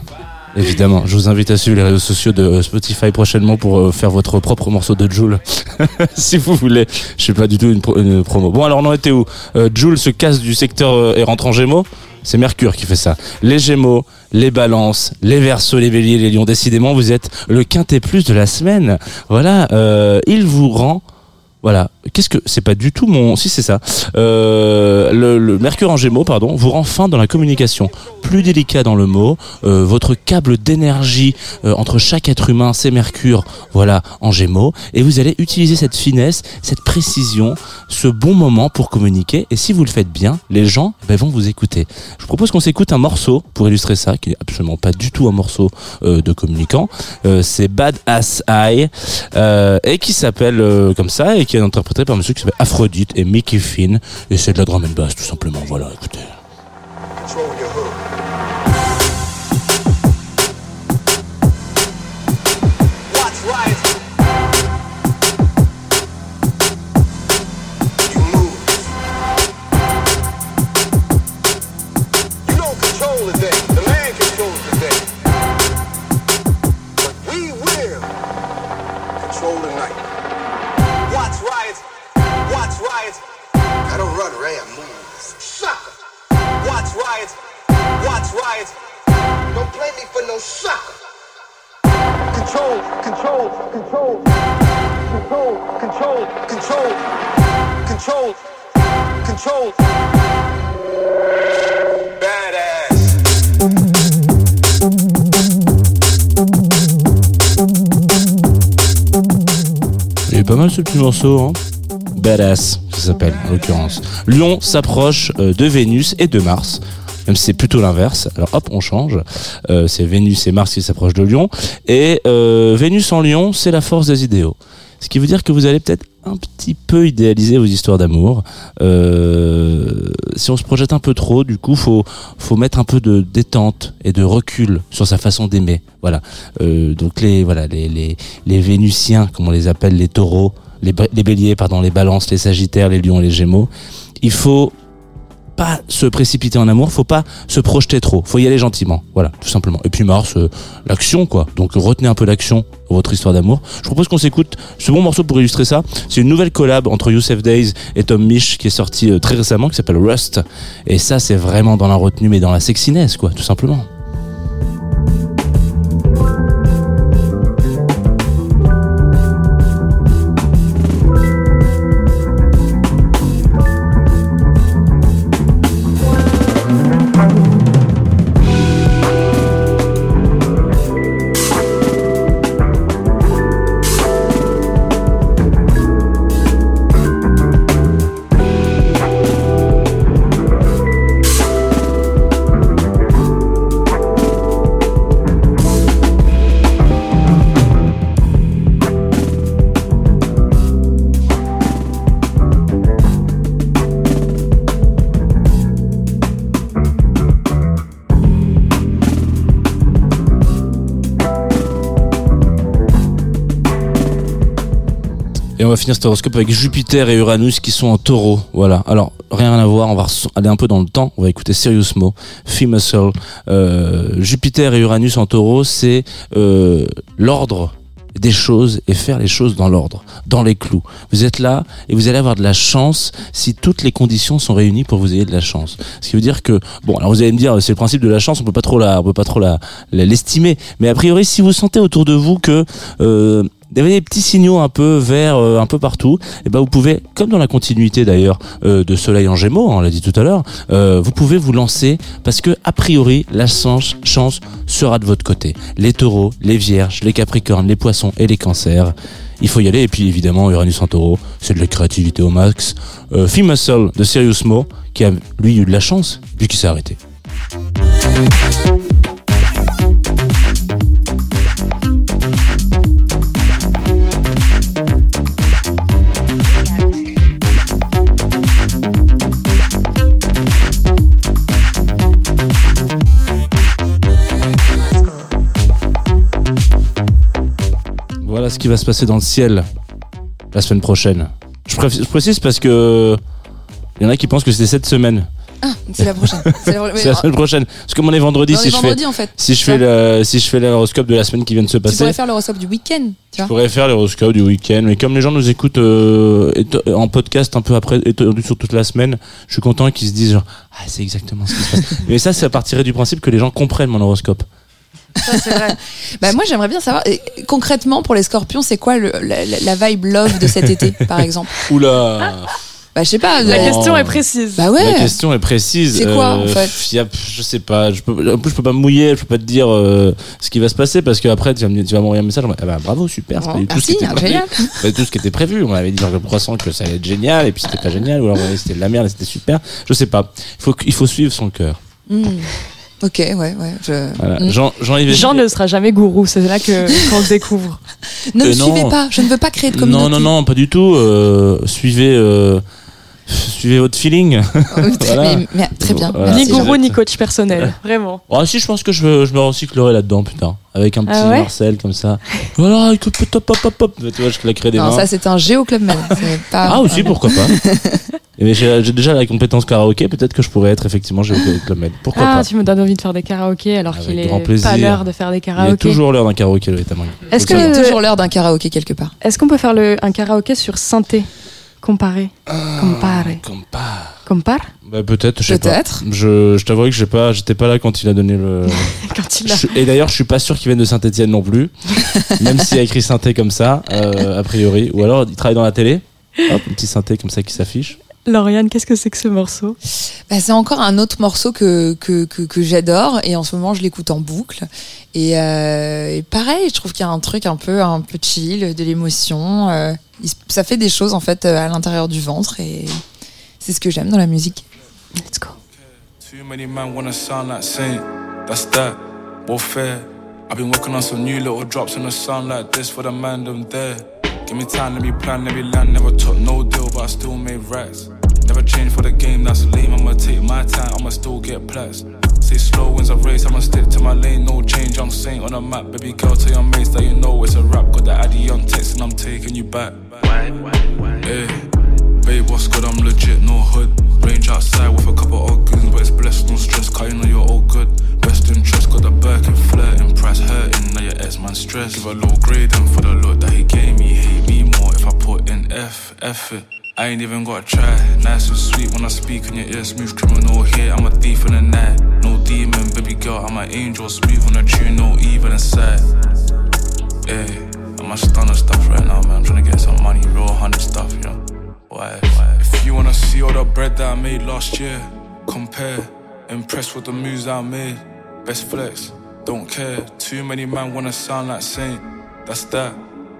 Évidemment, je vous invite à suivre les réseaux sociaux de Spotify prochainement pour euh, faire votre propre morceau de Jules, si vous voulez. Je suis pas du tout une, pro- une promo. Bon, alors on en était où? Euh, Jules se casse du secteur euh, et rentre en Gémeaux. C'est Mercure qui fait ça. Les Gémeaux, les Balances, les Verseaux, les Béliers, les Lions. Décidément, vous êtes le quintet plus de la semaine. Voilà, euh, il vous rend. Voilà. Qu'est-ce que c'est pas du tout mon si c'est ça. Euh, le, le Mercure en Gémeaux, pardon, vous rend fin dans la communication, plus délicat dans le mot. Euh, votre câble d'énergie euh, entre chaque être humain, c'est Mercure, voilà, en Gémeaux, et vous allez utiliser cette finesse, cette précision, ce bon moment pour communiquer. Et si vous le faites bien, les gens ben, vont vous écouter. Je vous propose qu'on s'écoute un morceau pour illustrer ça, qui est absolument pas du tout un morceau euh, de communicant. Euh, c'est Bad Ass Eye euh, et qui s'appelle comme ça et qui est interprété par un monsieur qui s'appelle Aphrodite et Mickey Finn et c'est de la drum and bass tout simplement. Voilà, écoutez. control, control, control, control, control, control. Il est pas mal ce petit morceau, hein Badass, ça s'appelle en l'occurrence. Lyon s'approche euh, de Vénus et de Mars. Même si c'est plutôt l'inverse. Alors hop, on change. Euh, c'est Vénus et Mars qui s'approchent de Lyon. Et euh, Vénus en Lyon, c'est la force des idéaux. Ce qui veut dire que vous allez peut-être un petit peu idéaliser vos histoires d'amour. Euh, si on se projette un peu trop, du coup, faut faut mettre un peu de détente et de recul sur sa façon d'aimer. Voilà. Euh, donc les voilà les, les les Vénusiens, comme on les appelle, les Taureaux, les, Béliers, pardon, les Balances, les Sagittaires, les Lions, les Gémeaux. Il faut pas se précipiter en amour, faut pas se projeter trop, faut y aller gentiment, voilà, tout simplement. Et puis Mars, euh, l'action quoi. Donc retenez un peu l'action votre histoire d'amour. Je propose qu'on s'écoute ce bon morceau pour illustrer ça. C'est une nouvelle collab entre Youssef Days et Tom Misch qui est sortie euh, très récemment, qui s'appelle Rust. Et ça, c'est vraiment dans la retenue, mais dans la sexiness quoi, tout simplement. Va finir cet horoscope avec Jupiter et Uranus qui sont en taureau. Voilà. Alors, rien à voir, on va aller un peu dans le temps. On va écouter Serious Mo, Fee Muscle. Euh, Jupiter et Uranus en taureau, c'est euh, l'ordre des choses et faire les choses dans l'ordre, dans les clous. Vous êtes là et vous allez avoir de la chance si toutes les conditions sont réunies pour que vous ayez de la chance. Ce qui veut dire que bon, alors vous allez me dire c'est le principe de la chance, on peut pas trop la, on peut pas trop la- l'estimer, mais a priori si vous sentez autour de vous que euh, des petits signaux un peu verts euh, un peu partout, et ben vous pouvez, comme dans la continuité d'ailleurs euh, de Soleil en Gémeaux, hein, on l'a dit tout à l'heure, euh, vous pouvez vous lancer parce que a priori la chance, chance sera de votre côté. Les Taureaux, les Vierges, les Capricornes, les Poissons et les Cancers. Il faut y aller et puis évidemment Uranus en Taureau, c'est de la créativité au max. Euh, de Serious Mo qui a lui eu de la chance puis qui s'est arrêté. Ce qui va se passer dans le ciel la semaine prochaine. Je, précise parce que il y en a qui pensent que c'était cette semaine. Ah, c'est la prochaine. C'est la, C'est la semaine prochaine. Parce que on est vendredi, Non, si je vendredi, fais en fait. si je Ça. fais le si je fais l'horoscope de la semaine qui vient de se Tu passer, pourrais faire l'horoscope du week-end, tu je pourrais faire l'horoscope du week-end. Mais comme les gens nous écoutent euh, en podcast un peu après étendu sur toute la semaine, je suis content qu'ils se disent genre ah c'est exactement ce qui se passe. mais ça, ça partirait du principe que les gens comprennent mon horoscope. Ça, c'est vrai. Bah, moi, j'aimerais bien savoir, et, concrètement, pour les scorpions, c'est quoi le, la, vibe love de cet été, par exemple? Oula. Bah, je sais pas. La euh, question est précise. Bah ouais. La question est précise. C'est quoi, en fait? y a- Je sais pas. Je peux, en plus, je peux pas me mouiller. Je peux pas te dire euh, ce qui va se passer parce qu'après, tu vas vas m'envoyer un message. Ah bah, bravo, super. C'est pas du tout ce merci, génial. Pas du tout ce qui était prévu. On avait dit genre le croissant que ça allait être génial et puis c'était pas génial ou alors ouais, c'était de la merde et c'était super. Je sais pas. Il faut, il faut suivre son cœur. Hmm. Ok, ouais, ouais. Je... Voilà. Hmm. Jean, Jean-Yves Jean ne sera jamais gourou, c'est là que qu'on le découvre. Ne Euh, me non. suivez pas, je ne veux pas créer de communauté. Non, non, non, pas du tout. Euh, suivez, euh, suivez votre feeling. Voilà. mais, mais très bien. Voilà. ni gourou ni coach personnel, vraiment. Oh, si, je pense que je, me- je me recyclerai là-dedans, putain. Avec un petit Ah ouais Marcel comme ça. Voilà, écoute, top, pop, pop, pop. Tu vois, je claquerai des Non, mains. ça c'est un géo clubman. c'est pas- Ah aussi, pourquoi pas. Eh ben, J'ai déjà la compétence karaoké, peut-être que je pourrais être effectivement Géo Club Med. Pourquoi Ah, pas tu me donnes envie de faire des karaokés alors qu'il est plaisir. pas l'heure de faire des Il y a karaokés. toujours l'heure d'un karaoké, le Tamang. Est-ce Il est que toujours l'heure d'un karaoké quelque part. est-ce qu'on peut faire le, un karaoké sur synthé? Comparé Comparé. Compare. Compare Bah, peut-être, je sais pas. Peut-être. Je, je t'avoue que j'ai pas, j'étais pas là quand il a donné le. Quand il a. Je- et d'ailleurs, je suis pas sûr qu'il vienne de Saint-Etienne non plus. Même s'il a écrit synthé comme ça, euh, a priori. Ou alors, il travaille dans la télé. Hop, un petit synthé comme ça qui s'affiche. Lauriane, qu'est-ce que c'est que ce morceau? Bah, c'est encore un autre morceau que, que, que, que j'adore et en ce moment je l'écoute en boucle. Et, euh, et pareil, je trouve qu'il y a un truc un peu, un peu chill, de l'émotion. euh, ça fait des choses en fait euh, à l'intérieur du ventre et c'est ce que j'aime dans la musique. Let's go. Too many man wanna sound like Saint. That's that. Warfare. I've been working on some new little drops in a sound like this for the man them there. Give me time, let me plan, let me land. Never took no deal, but I still made racks. Never change for the game, that's lame. I'ma take my time, I'ma still get plats. Say slow wins a race, I'ma stick to my lane. No change, young saint on the map. Baby girl, tell your mates that you know it's a rap. Got the addy on text and I'm taking you back. Yeah. Babe, what's good? I'm legit, no hood. Range outside with a couple of goons, but it's blessed, no stress. Cause you know you're all good. Best interest, got the Birkin flirting, price hurting. Now your S man stress. Give a low grade and for the look that he gave me, hate me more if I put in F, it. I ain't even gotta try. Nice and sweet when I speak in your ear. Smooth criminal here, I'm a thief in the night. No demon, baby girl, I'm an angel. Smooth on the tune, no evil inside. Yeah, I'm a stunner stuff right now, man. I'm trying to get some money, real hundred stuff, you know. If you wanna see all the bread that I made last year, compare. Impressed with the moves that I made. Best flex, don't care. Too many man wanna sound like Saint. That's that.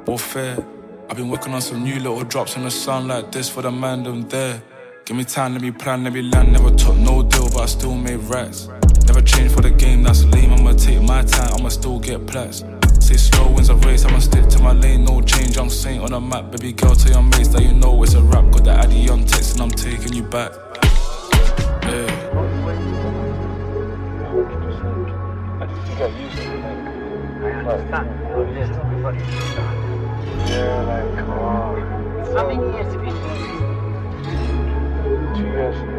Warfare. I've been working on some new little drops in a sound like this for the man them there. Give me time, let me plan, let me land. Never took no deal, but I still made racks. Never changed for the game, that's lame. I'ma take my time, I'ma still get plats. Say slow wins a race, I'ma stick to my lane. No change, young saint on the map. Baby girl, tell your mates that you know it's a rap. Got the addy on text and I'm taking you back. Yeah. How many years have you been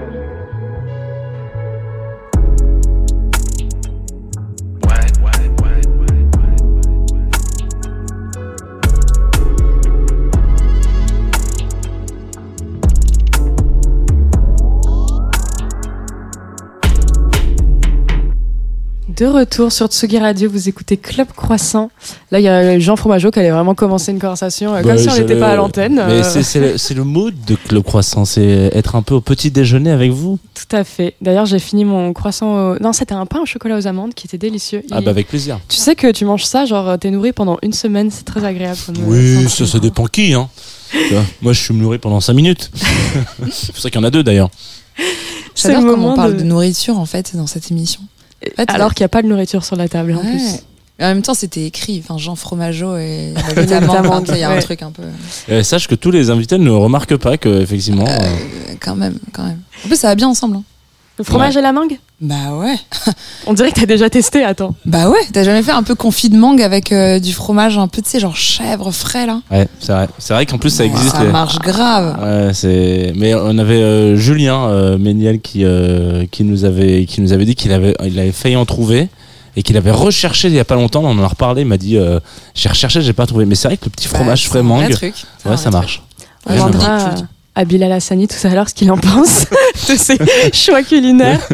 De retour sur Tsugi Radio, vous écoutez Club Croissant. Là, il y a Jean Fromageau qui allait vraiment commencer une conversation euh, comme Bah, si on n'était pas à l'antenne. Mais euh, c'est- le, le mood de Club Croissant, c'est être un peu au petit déjeuner avec vous. Tout à fait. D'ailleurs, j'ai fini mon croissant. Au... Non, c'était un pain au chocolat aux amandes qui était délicieux. Ah bah avec plaisir. Tu sais que tu manges ça, genre t'es nourri pendant une semaine, c'est très agréable. euh, Oui, ça, ça dépend qui. Hein. Moi, je suis nourri pendant 5 minutes. c'est pour ça qu'il y en a deux d'ailleurs. C'est J'adore comment on parle de- de... nourriture en fait dans cette émission. En fait, Alors qu'il n'y a pas de nourriture sur la table en Ouais. plus. Mais en même temps, c'était écrit. Enfin, Jean Fromageau et amandes, il y a un ouais. truc un peu. Euh, sache que tous les invités ne remarquent pas que effectivement. euh, Euh, quand même, quand même. En plus, ça va bien ensemble. hein. Le fromage et la mangue? Bah ouais. On dirait que t'as déjà testé, attends. Bah ouais. T'as jamais fait un peu confit de mangue avec euh, du fromage un peu, tu sais, genre chèvre frais là? Ouais, c'est vrai. C'est vrai qu'en plus ça existe. Ça les- marche grave. Ouais, c'est. Mais on avait euh, Julien euh, Méniel qui euh, qui nous avait qui nous avait dit qu'il avait il avait failli en trouver et qu'il avait recherché il y a pas longtemps. On en a reparlé. Il m'a dit euh, j'ai recherché, j'ai pas trouvé. Mais c'est vrai que le petit Bah, fromage frais un vrai mangue, truc. Ouais, ça truc. marche. On. À, Bilal Hassani tout à l'heure ce qu'il en pense de ses choix culinaires.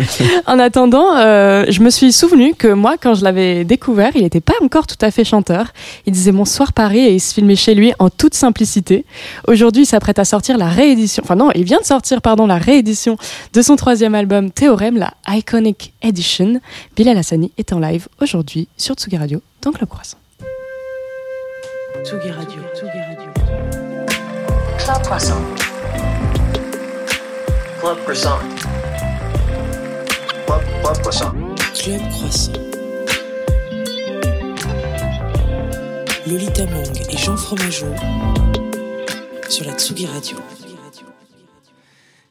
En attendant, euh, je me suis souvenu que moi, quand je l'avais découvert, il n'était pas encore tout à fait chanteur. Il disait Bonsoir Paris et il se filmait chez lui en toute simplicité. Aujourd'hui, il s'apprête à sortir la réédition, enfin non, il vient de sortir, pardon, la réédition de son troisième album Théorème, la Iconic Edition. Bilal Hassani est en live aujourd'hui sur Tsugi Radio dans Club Croissant. Tsugi Radio. Tsugi Radio. Club Croissant. Club Croissant. Club, Club Croissant. Club Croissant. Lolita Mang et Jean Fromageau sur la Tsugi Radio.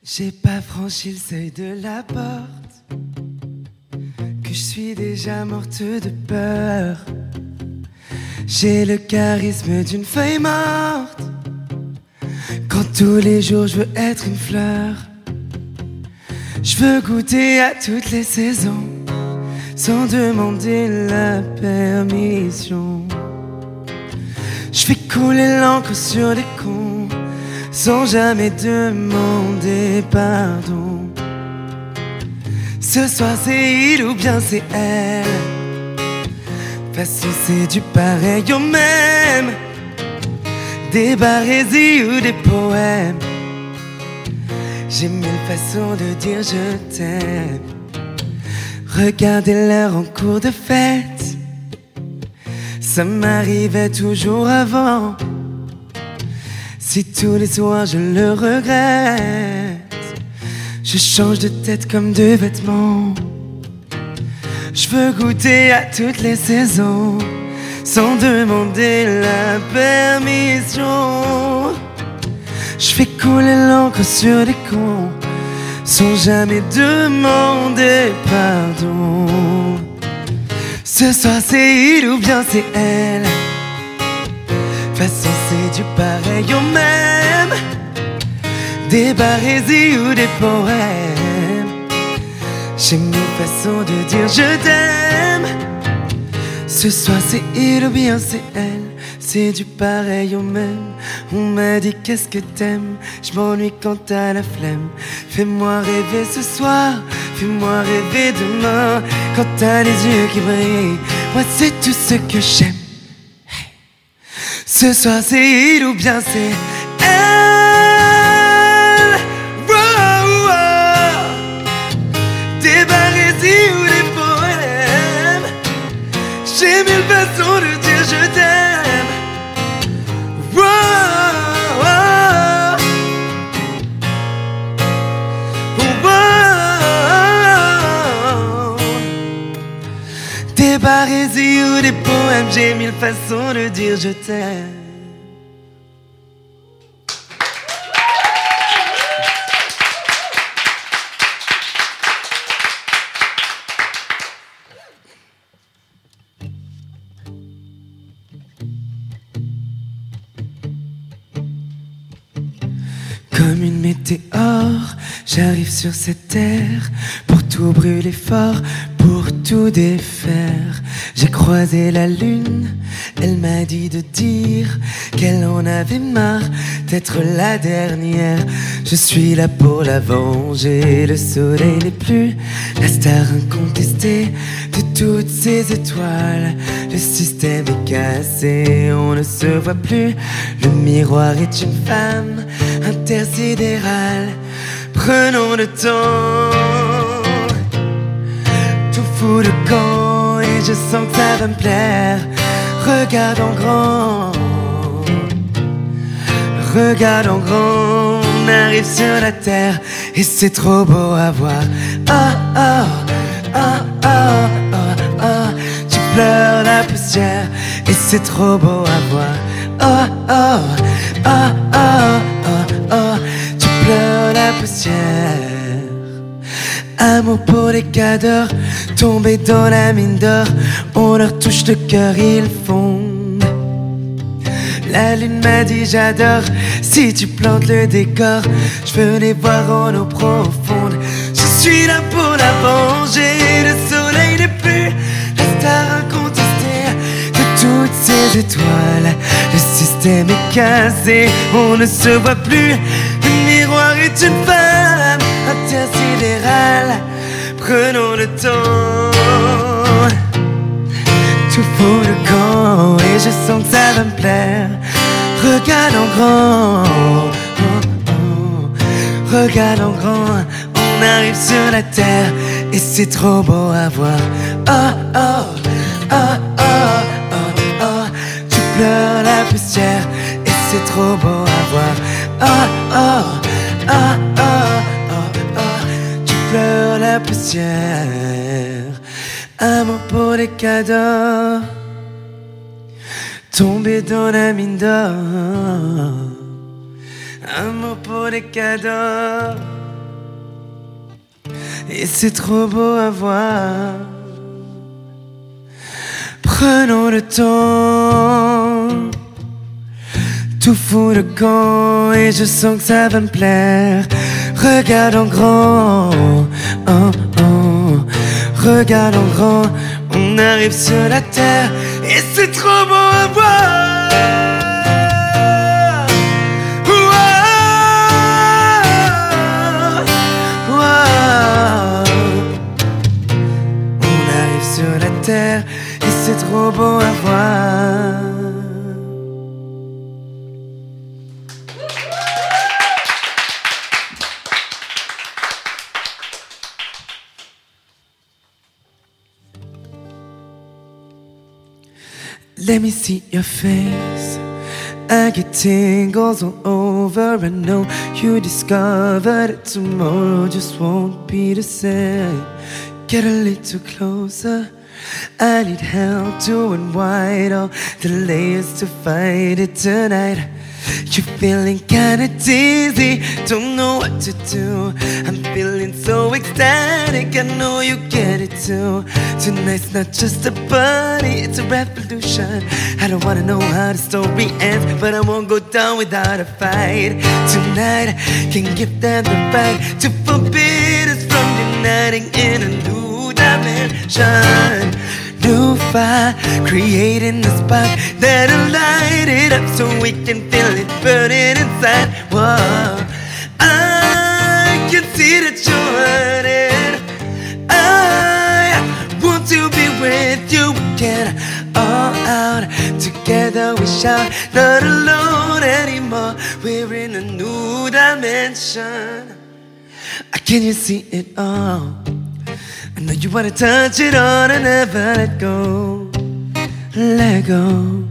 J'ai pas franchi le seuil de la porte, que je suis déjà morte de peur. J'ai le charisme d'une feuille morte, quand tous les jours je veux être une fleur. Je veux goûter à toutes les saisons, sans demander la permission. Je fais couler l'encre sur les cons sans jamais demander pardon. Ce soir c'est il ou bien c'est elle? Parce que c'est du pareil au même. Des barésies ou des poèmes. J'ai mille façons de dire je t'aime. Regardez l'heure en cours de fête. Ça m'arrivait toujours avant. Si tous les soirs je le regrette, je change de tête comme de vêtements. Je veux goûter à toutes les saisons sans demander la permission. Je fais couler l'encre sur des cons sans jamais demander pardon. Ce soir c'est il ou bien c'est elle. Façon c'est du pareil au même. Des barésies ou des poèmes. J'ai mille façons de dire je t'aime. Ce soir c'est il ou bien c'est elle. C'est du pareil au même. On m'a dit qu'est-ce que t'aimes? Je m'ennuie quand t'as la flemme. Fais-moi rêver ce soir. Fais-moi rêver demain. Quand t'as les yeux qui brillent. Moi c'est tout ce que j'aime. Ce soir c'est il ou bien c'est elle. Wow, wow. Des barésies ou des poèmes. J'ai mille des poèmes, j'ai mille façons de dire je t'aime. Comme une météore, j'arrive sur cette terre pour tout brûler fort, pour tout défaire. J'ai croisé la lune, elle m'a dit de dire qu'elle en avait marre d'être la dernière. Je suis là pour la venger, le soleil n'est plus la star incontestée de toutes ces étoiles. Le système est cassé, on ne se voit plus. Le miroir est une femme intersidérale. Prenons le temps, tout fout le camp et je sens que ça va me plaire. Regarde en grand, regarde en grand, on arrive sur la terre et c'est trop beau à voir. Ah ah ah ah, tu pleures la poussière et c'est trop beau à voir. Ah ah ah ah ah ah, tu pleures la poussière. Amour pour les cadors, tombés dans la mine d'or, on leur touche le cœur, ils fondent. La lune m'a dit j'adore, si tu plantes le décor, je veux les voir en eau profonde. Je suis là pour la venger, ces étoiles. Le système est cassé, on ne se voit plus. Le miroir est une femme intersidérale. Prenons le temps. Tout fout le camp et je sens que ça va me plaire. Regarde en grand. Regarde en grand. On arrive sur la terre et c'est trop beau à voir. Oh oh oh. Tu pleures la poussière et c'est trop beau à voir. Oh oh oh oh oh oh. Tu pleures la poussière. Amour pour les cadeaux. Tombé dans la mine d'or. Amour pour les cadeaux. Et c'est trop beau à voir. Prenons le temps. Tout fout le camp et je sens que ça va me plaire. Regarde en grand. Oh, oh. Regarde en grand. On arrive sur la terre et c'est trop beau à voir. c'est trop beau à voir. Let me see your face. I get tingles all over. I know you discovered it tomorrow, just won't be the same. Get a little closer. I need help to unwind all the layers to fight it tonight. You're feeling kinda dizzy, don't know what to do. I'm feeling so ecstatic, I know you get it too. Tonight's not just a party, it's a revolution. I don't wanna know how the story ends, but I won't go down without a fight. Tonight, can give them the right to forbid us from uniting in a new dimension. New fire, creating the spark that'll light it up so we can feel it burning inside. Whoa, I can see that you're hurting. I want to be with you again. All out together we shout, not alone anymore. We're in a new dimension. Can you see it all? I know you wanna touch it all and never let go. Let go.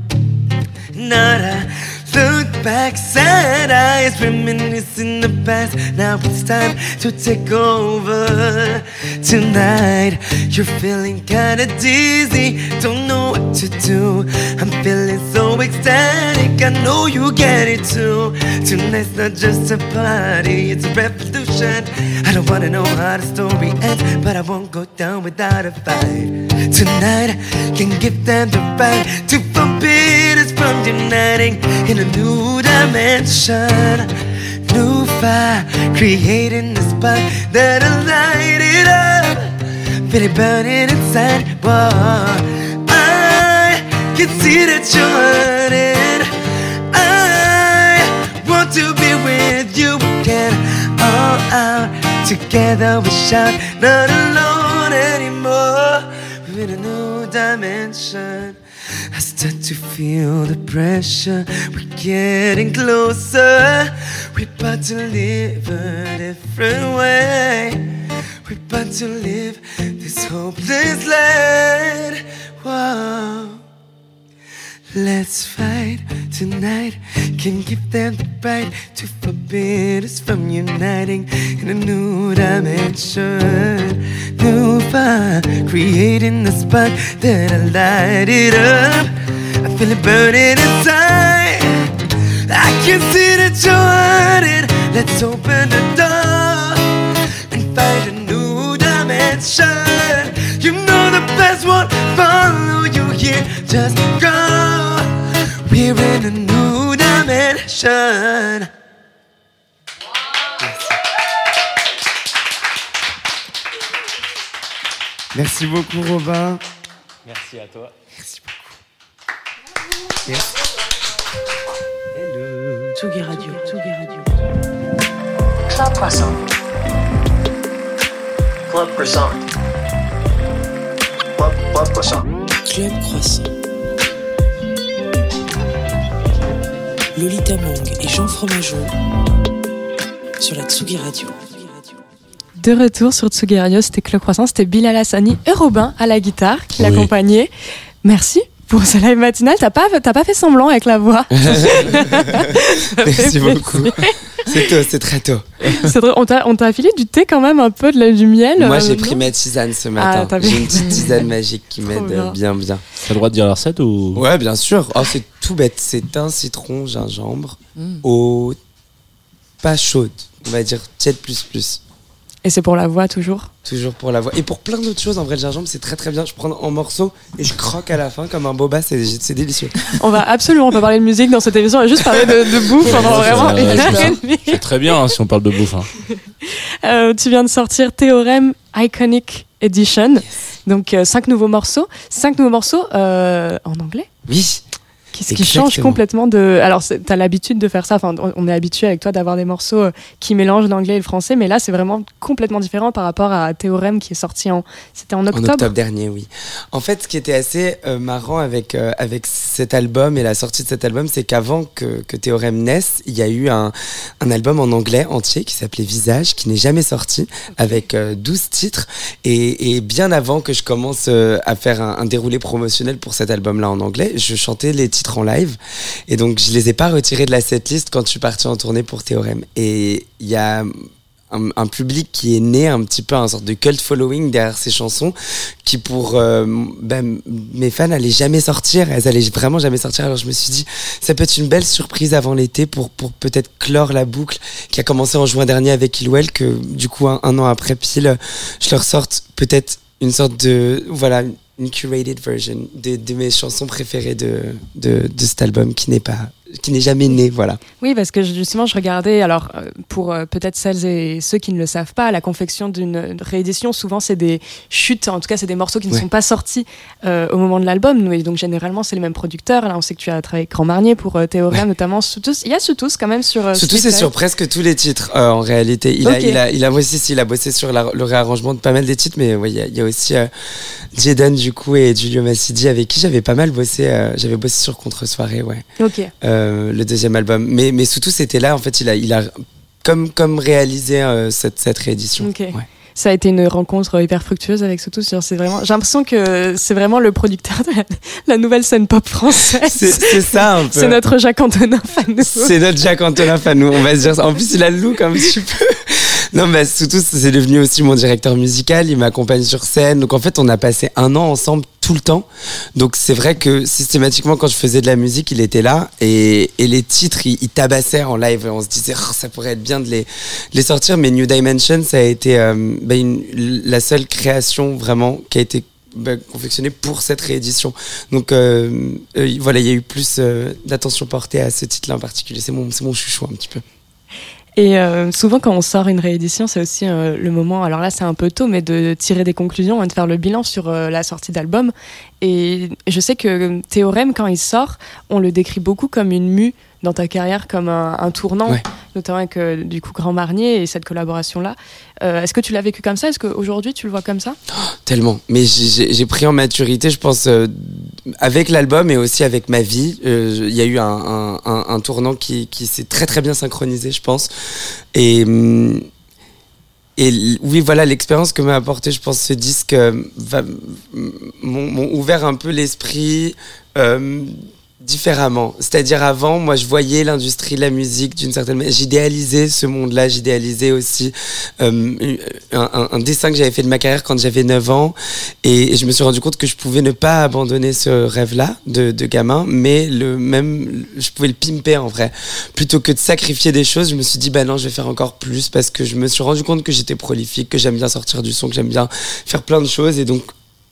Not a look back, sad eyes, reminiscing the past. Now it's time to take over. Tonight, you're feeling kinda dizzy, don't know what to do. I'm feeling so ecstatic, I know you get it too. Tonight's not just a party, it's a revolution. I don't wanna know how the story ends, but I won't go down without a fight. Tonight, can give them the right to forbid us from uniting in a new dimension. New fire, creating a spark that'll light it up. Feel it burning inside. Whoa. I can see that you're hurting. I want to be with you again. All out together we shout, not alone anymore. We're in a new dimension. I start to feel the pressure. We're getting closer. We're about to live a different way. We're about to live this hopeless life. Whoa. Let's fight tonight. Can give them the right to forbid us from uniting in a new dimension. New fire, creating the spark that'll light it up. I feel it burning inside. I can see that you're hurting. Let's open the door and find a new dimension. The best won't follow you here. Just go. We're in a new dimension. Merci beaucoup, Robin. Merci à toi. Merci beaucoup. Yes. Hello. Tsugi Radio, Tsugi Radio. Club Croissant. Club Croissant. Club, Club Croissant. Club Croissant. Lolita Mang et Jean Fromageau sur la Tsugi Radio. De retour sur Tsugi Radio, c'était Club Croissant, c'était Bilal Hassani et Robin à la guitare qui Oui. l'accompagnaient. Merci pour ce live matinal. T'as pas, t'as pas fait semblant avec la voix. Merci beaucoup. C'est tôt, c'est très tôt. C'est drôle. On t'a, on t'a filé du thé quand même, un peu de la, du miel. Moi, euh, j'ai pris ma tisane ce Ah, matin. j'ai une petite tisane magique qui m'aide bien. bien, bien. T'as le droit de dire la recette ou? Ouais, bien sûr. Oh, c'est tout bête. C'est un citron, gingembre, Mm. eau pas chaude. On va dire tiède plus plus. Et c'est pour la voix toujours. Toujours pour la voix. Et pour plein d'autres choses, en vrai, le gingembre, c'est très très bien. Je prends en morceaux et je croque à la fin comme un boba. C'est c'est délicieux. On va absolument pas parler de musique dans cette émission, on va juste parler de, de bouffe pendant Ouais, vraiment c'est- une heure c'est- et demie. C'est très bien hein, si on parle de bouffe. hein. Euh, tu viens de sortir Théorème Iconic Edition. Donc, euh, cinq nouveaux morceaux. Cinq nouveaux morceaux euh, en anglais. Oui. Qui, ce qui change complètement de. Alors, c'est- t'as l'habitude de faire ça. Enfin, on- est habitué avec toi d'avoir des morceaux euh, qui mélangent l'anglais et le français, mais là, c'est vraiment complètement différent par rapport à Théorème qui est sorti en. C'était en En octobre. octobre dernier, oui. En fait, ce qui était assez euh, marrant avec, euh, avec cet album et la sortie de cet album, c'est qu'avant que, que Théorème naisse, il y a eu un, un album en anglais entier qui s'appelait Visage, qui n'est jamais sorti, avec euh, 12 titres. Et, et bien avant que je commence à faire un, un déroulé promotionnel pour cet album-là en anglais, je chantais les titres en live. Et donc, je les ai pas retirés de la setlist quand je suis parti en tournée pour Théorème. Et il y a un, public qui est né un petit peu un sorte de cult following derrière ces chansons qui pour euh, ben, mes fans allaient jamais sortir elles allaient vraiment jamais sortir alors je me suis dit ça peut être une belle surprise avant l'été pour, pour peut-être clore la boucle qui a commencé en juin dernier avec Ilwell que du coup un, un an après pile je leur sorte peut-être une sorte de voilà une curated version de, mes chansons préférées de, de cet album qui n'est pas qui n'est jamais né voilà Oui, parce que justement, je regardais, alors euh, pour euh, peut-être celles et ceux qui ne le savent pas, la confection d'une réédition, souvent c'est des chutes, en tout cas c'est des morceaux qui ne Ouais. sont pas sortis euh, au moment de l'album, et donc généralement c'est les mêmes producteurs. Là, on sait que tu as travaillé avec Grand Marnier pour euh, Théorème, notamment. Soutous. Il y a Soutous quand même sur. Sweet c'est sur presque tous les titres en réalité. Il, a, Ok. il, a, il a bossé, si, il a bossé sur la- le réarrangement de pas mal des titres, mais ouais, il y a, il y a aussi Jaden du coup et Giulio Massidi avec qui j'avais pas mal bossé. j'avais bossé sur Contre Soirée, ouais. Ok. Euh, le deuxième album. Mais, mais surtout, c'était là, en fait, il a, il a comme, comme réalisé euh, cette, cette réédition. Ok. Ouais. Ça a été une rencontre hyper fructueuse avec Soutous. Genre, C'est vraiment, j'ai l'impression que c'est vraiment le producteur de la, la nouvelle scène pop française. C'est ça un peu. C'est notre Jacques Antonin fan. C'est notre Jack Antonin fan, nous, on va se dire ça. En plus, il a le look un petit peu. Non, mais surtout, c'est devenu aussi mon directeur musical. Il m'accompagne sur scène. Donc, en fait, on a passé un an ensemble tout le temps. Donc, c'est vrai que systématiquement, quand je faisais de la musique, il était là. Et, les titres, il, il tabassait en live. On se disait, Oh, ça pourrait être bien de les, les sortir. Mais New Dimension, ça a été euh, bah, la seule création vraiment qui a été bah, confectionnée pour cette réédition. Donc euh, euh, voilà, il y a eu plus d'attention portée à ce titre-là en particulier. C'est mon, mon chouchou un petit peu. Et euh, souvent, quand on sort une réédition, c'est aussi euh, le moment, alors là c'est un peu tôt, mais de tirer des conclusions et de faire le bilan sur euh, la sortie d'album. Et je sais que Théorème, quand il sort, on le décrit beaucoup comme une mue dans ta carrière, comme un, un tournant, Ouais. Notamment avec euh, du coup Grand Marnier et cette collaboration-là. Euh, Est-ce que tu l'as vécu comme ça? Est-ce qu'aujourd'hui tu le vois comme ça? Tellement. Mais j'ai- pris en maturité, je pense, euh, avec l'album et aussi avec ma vie. Il y a eu un, tournant qui, qui s'est très très bien synchronisé, je pense. Et, hum, et oui, voilà, l'expérience que m'a apporté, je pense, ce disque m'ont ouvert un peu l'esprit. Différemment. C'est-à-dire avant, moi, je voyais l'industrie de la musique d'une certaine manière. J'idéalisais ce monde-là, j'idéalisais aussi euh, un, dessin que j'avais fait de ma carrière quand j'avais 9 ans. Et, et je me suis rendu compte que je pouvais ne pas abandonner ce rêve-là de, de gamin, mais le même, je pouvais le pimper en vrai. Plutôt que de sacrifier des choses, je me suis dit, bah non, je vais faire encore plus parce que je me suis rendu compte que j'étais prolifique, que j'aime bien sortir du son, que j'aime bien faire plein de choses. Et donc,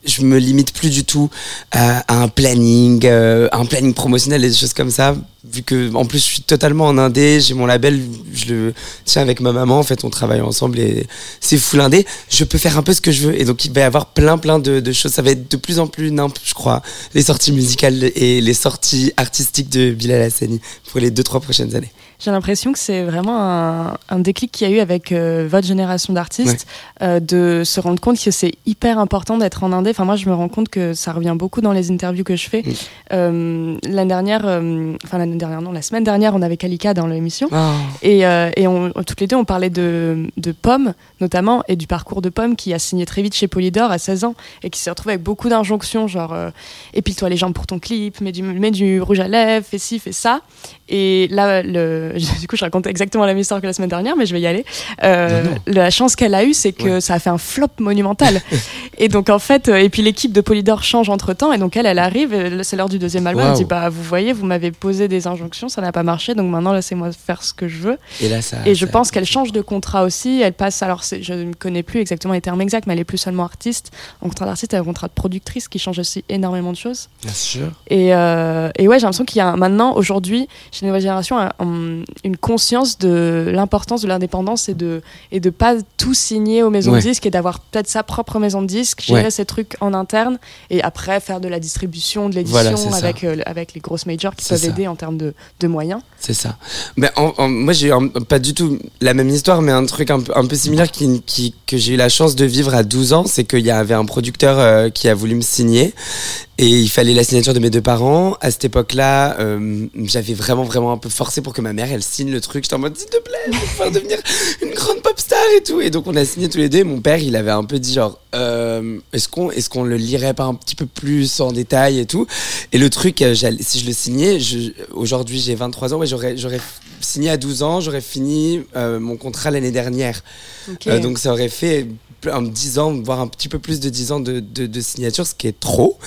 je me limite plus du tout à, à un planning, euh, un planning promotionnel et des choses comme ça. Vu que, en plus, je suis totalement en indé, j'ai mon label, je le tiens avec ma maman. En fait, on travaille ensemble et c'est full indé. Je peux faire un peu ce que je veux. Et donc, il va y avoir plein, plein de, de choses. Ça va être de plus en plus nimp, je crois, les sorties musicales et les sorties artistiques de Bilal Hassani pour les deux, trois prochaines années. J'ai l'impression que c'est vraiment un, un déclic qu'il y a eu avec euh, votre génération d'artistes, euh, de se rendre compte que c'est hyper important d'être en indé. Enfin, moi, je me rends compte que ça revient beaucoup dans les interviews que je fais. Euh, l'année dernière, enfin l'année dernière, non, la semaine dernière, on avait Kalika dans l'émission. Ah. Et, et on, toutes les deux, on parlait de, de Pomme, notamment, et du parcours de Pomme qui a signé très vite chez Polydor à 16 ans et qui s'est retrouvé avec beaucoup d'injonctions, genre épile-toi les jambes pour ton clip, mets du, mets du rouge à lèvres, fais ci, fais ça. Et là, le, du coup, je raconte exactement la même histoire que la semaine dernière, mais je vais y aller. Euh, la chance qu'elle a eue, c'est que ça a fait un flop monumental. et donc, en fait, euh, et puis l'équipe de Polydor change entre temps, et donc elle, elle arrive, c'est l'heure du deuxième album, elle dit Bah, vous voyez, vous m'avez posé des injonctions, ça n'a pas marché, donc maintenant, laissez-moi faire ce que je veux. Et là, ça. Et je ça- pense qu'elle change de contrat aussi. Elle passe, alors je ne connais plus exactement les termes exacts, mais elle est plus seulement artiste. En contrat d'artiste, elle a un contrat de productrice qui change aussi énormément de choses. Bien sûr. Et, euh, et ouais, j'ai l'impression qu'il y a maintenant, aujourd'hui, chez nouvelle génération, un- un- une conscience de l'importance de l'indépendance et de et de pas tout signer aux maisons Ouais. de disques et d'avoir peut-être sa propre maison de disques disques, gérer Ouais. ces trucs en interne et après faire de la distribution, de l'édition Voilà, avec, euh, avec les grosses majors qui peuvent ça. aider en termes de, de moyens. C'est ça. Mais en- en- moi, j'ai eu pas du tout la même histoire, mais un truc un peu, un peu similaire qui, qui- que j'ai eu la chance de vivre à 12 ans. C'est qu'il y avait un producteur euh, qui a voulu me signer et il fallait la signature de mes deux parents. À cette époque-là, euh, j'avais vraiment, vraiment un peu forcé pour que ma mère, elle signe le truc. J'étais en mode, s'il te plaît, je vais pouvoir devenir une grande pop star et tout. Et donc, on a signé tous les deux. Et mon père, il avait un peu dit genre, euh, est-ce qu'on est qu'on le lirait pas un petit peu plus en détail et tout? Et le truc, euh, si je le signais, aujourd'hui j'ai 23 ans, ouais, j'aurais j'aurais signé à 12 ans, j'aurais fini euh, mon contrat l'année dernière. Euh, donc ça aurait fait un 10 ans, voire un petit peu plus de 10 ans de, de, de signature, ce qui est trop.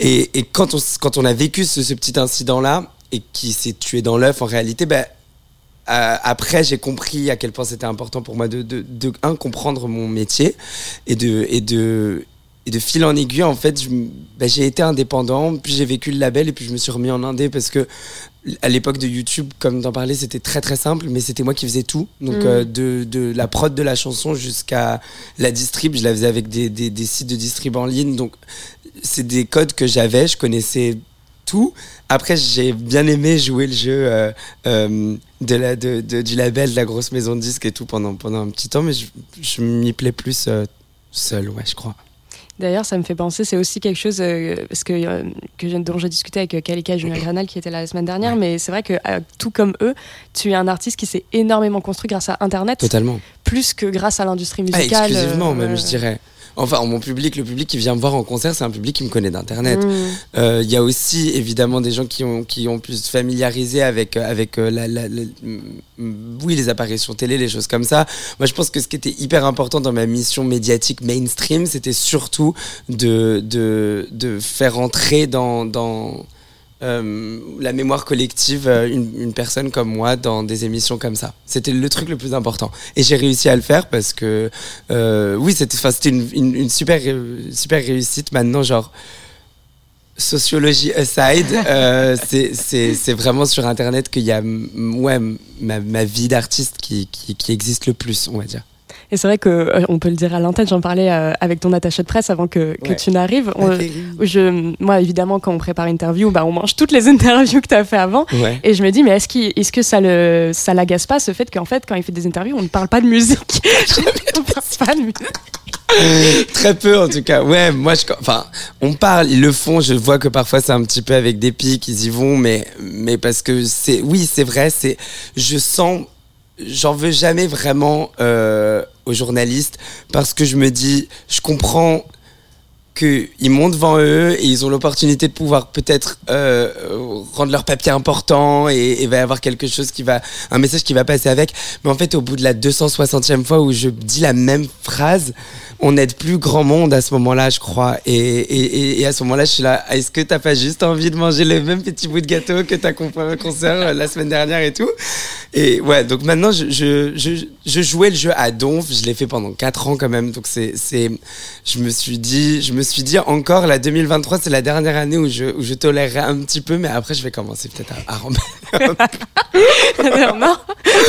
Et, et quand, on, quand on a vécu ce, ce petit incident-là, et qui s'est tué dans l'œuf, en réalité, ben, euh, après, j'ai compris à quel point c'était important pour moi de, de, de, un, comprendre mon métier et de, et de, et de fil en aiguille, en fait, ben, j'ai été indépendant, puis j'ai vécu le label et puis je me suis remis en indé parce que à l'époque de YouTube, comme t'en parlais, c'était très très simple, mais c'était moi qui faisais tout. Donc Mm. euh, de, de la prod de la chanson jusqu'à la distrib, je la faisais avec des, des, des sites de distrib en ligne. Donc c'est des codes que j'avais, je connaissais tout. Après, j'ai bien aimé jouer le jeu euh, de la, de, de- du label, de la grosse maison de disques et tout pendant, pendant un petit temps, mais je, je m'y plais plus euh, seul, ouais, je crois. D'ailleurs, ça me fait penser, c'est aussi quelque chose euh, parce que, euh, que dont j'ai discuté avec Kalika Julien Granal qui était là la semaine dernière, mais c'est vrai que tout comme eux, tu es un artiste qui s'est énormément construit grâce à Internet, Totalement. plus que grâce à l'industrie Ah, musicale. exclusivement, euh, même, je dirais. Enfin, mon public, le public qui vient me voir en concert, c'est un public qui me connaît d'Internet. Mm. Euh, Il y a aussi évidemment des gens qui ont, qui ont pu se familiariser avec, euh, avec euh, la, la- la- mm, oui, les apparitions télé, les choses comme ça. Moi, je pense que ce qui était hyper important dans ma mission médiatique mainstream, c'était surtout de, de, de faire entrer dans, dans euh, la mémoire collective euh, une, une personne comme moi dans des émissions comme ça. C'était le truc le plus important. Et j'ai réussi à le faire parce que, euh, oui, c'était une, une, une super, super réussite. Maintenant, genre, sociologie aside, euh, c'est- vraiment sur Internet qu'il y a ouais, ma, ma vie d'artiste qui, qui, qui existe le plus, on va dire. Et c'est vrai que euh, on peut le dire à l'antenne. J'en parlais euh, avec ton attaché de presse avant que, que Ouais. tu n'arrives. Je, moi, évidemment, quand on prépare une interview, bah, on mange toutes les interviews que tu as fait avant. Ouais. Et je me dis, mais est-ce que ça le, ça l'agace pas ce fait qu'en fait, quand il fait des interviews, on ne parle pas de musique? on parle pas de musique. Très peu en tout cas. Ouais, moi je enfin, on parle, ils le font, je vois que parfois c'est un petit peu avec des pics, ils y vont mais mais parce que c'est oui, c'est vrai, c'est je sens j'en veux jamais vraiment euh, aux journalistes parce que je me dis je comprends qu'ils montent devant eux et ils ont l'opportunité de pouvoir peut-être euh, rendre leur papier important et il va y avoir quelque chose qui va un message qui va passer avec. Mais en fait au bout de la 260e fois où je dis la même phrase on n'aide plus grand monde à ce moment-là je crois. Et, et, et- et à ce moment-là je suis là est-ce que t'as pas juste envie de manger le même petit bout de gâteau que t'as compris au concert euh, la semaine dernière et tout? Et ouais donc maintenant je, je, je, je jouais le jeu à donf. Je l'ai fait pendant 4 ans quand même. Donc c'est c'est je me suis dit je me suis dit encore la 2023 c'est la dernière année où je, où je tolérerai un petit peu mais après je vais commencer peut-être à, à remballer non,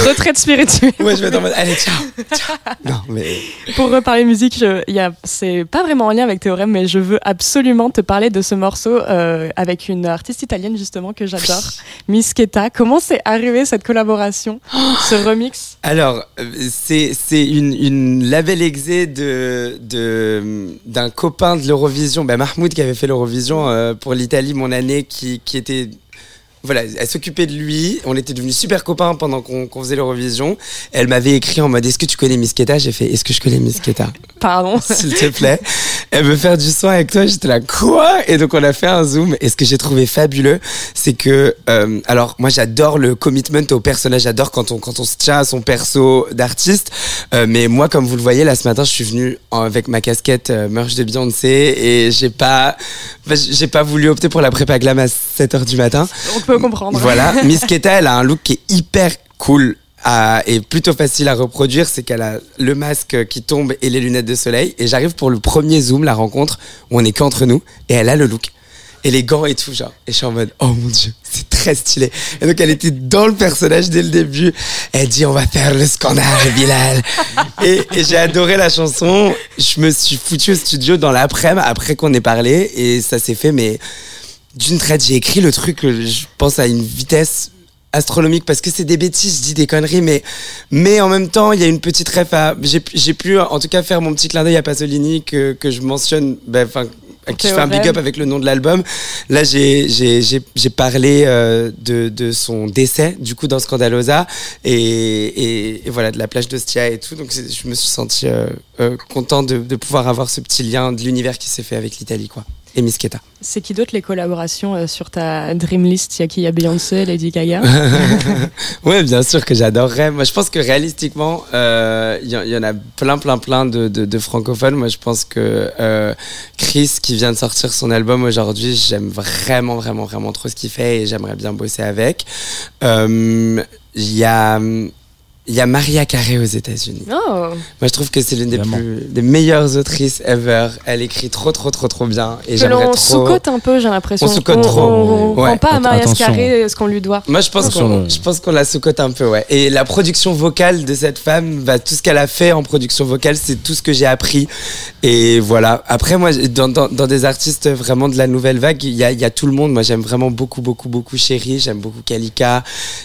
retraite spirituelle. ouais je vais être en mode allez ciao, ciao. non mais Pour reparler musique, je- il y a- c'est pas vraiment en lien avec Théorème, mais je veux absolument te parler de ce morceau euh, avec une artiste italienne justement que j'adore, Miss Keta. Comment c'est arrivé cette collaboration, ce remix? Alors, euh, c'est c'est une, une label exé de de d'un copain de l'Eurovision, bah Mahmoud qui avait fait l'Eurovision euh, pour l'Italie mon année, qui qui était voilà, elle s'occupait de lui. On était devenus super copains pendant qu'on qu'on faisait l'Eurovision. Elle m'avait écrit en mode Est-ce que tu connais Miss Keta? J'ai fait Est-ce que je connais Miss Keta? Pardon. S'il te plaît. Elle veut faire du son avec toi. J'étais là Quoi? Et donc on a fait un zoom. Et ce que j'ai trouvé fabuleux, c'est que euh, alors moi j'adore le commitment au personnage. J'adore quand on quand on se tient à son perso d'artiste. Euh, mais moi, comme vous le voyez, là ce matin, je suis venu en- avec ma casquette euh, merch de Beyoncé et j'ai pas j'ai pas voulu opter pour la prépa glam à 7h du matin. On peut comprendre. Voilà, Miss Keta, elle a un look qui est hyper cool à- et plutôt facile à reproduire. C'est qu'elle a le masque qui tombe et les lunettes de soleil. Et j'arrive pour le premier zoom, la rencontre, où on est qu'entre nous, et elle a le look. Et les gants et tout, genre. Et je suis en mode, oh mon dieu, c'est très stylé. Et donc elle était dans le personnage dès le début. Elle dit on va faire le scandale, Bilal. et et j'ai adoré la chanson. Je me suis foutu au studio dans l'après-midi après qu'on ait parlé et ça s'est fait mais d'une traite. J'ai écrit le truc, euh, je pense à une vitesse astronomique parce que c'est des bêtises, je dis des conneries, mais mais en même temps il y a une petite ref à j'ai pu- en tout cas faire mon petit clin d'œil à Pasolini que que je mentionne, ben, enfin à qui je fais un big up avec le nom de l'album. Là j'ai parlé euh, de de son décès du coup dans Scandalosa et et, et voilà de la plage d'Ostia et tout donc je me suis senti euh, euh, content de de pouvoir avoir ce petit lien de l'univers qui s'est fait avec l'Italie quoi et Misketa. C'est qui d'autre les collaborations euh, sur ta dream list? Il y a qui? Il y a Beyoncé, Lady Gaga? ouais, bien sûr que j'adorerais. Moi, je pense que réalistiquement, euh, il y, en- il y en a plein, plein, plein de, de, de francophones. Moi, je pense que euh, Chris, qui vient de sortir son album aujourd'hui, j'aime vraiment, vraiment, vraiment trop ce qu'il fait et j'aimerais bien bosser avec. Il y a. Il y a Maria Carey aux États-Unis. Oh Moi, je trouve que c'est l'une des, plus, des meilleures autrices ever. Elle écrit trop, trop, trop, trop bien. Et Que j'aimerais l'on trop. sous-cote un peu, j'ai l'impression. On sous-cote trop. On, on Ouais. prend pas à Maria. Carré ce qu'on lui doit. Moi, je pense qu'on, je pense qu'on la sous-cote un peu, ouais. Et la production vocale de cette femme, bah, tout ce qu'elle a fait en production vocale, c'est tout ce que j'ai appris. Et voilà. Après, moi, dans, dans, dans des artistes vraiment de la nouvelle vague, il y a, il y a tout le monde. Moi, j'aime vraiment beaucoup, beaucoup, beaucoup Chéri. J'aime beaucoup Kalika.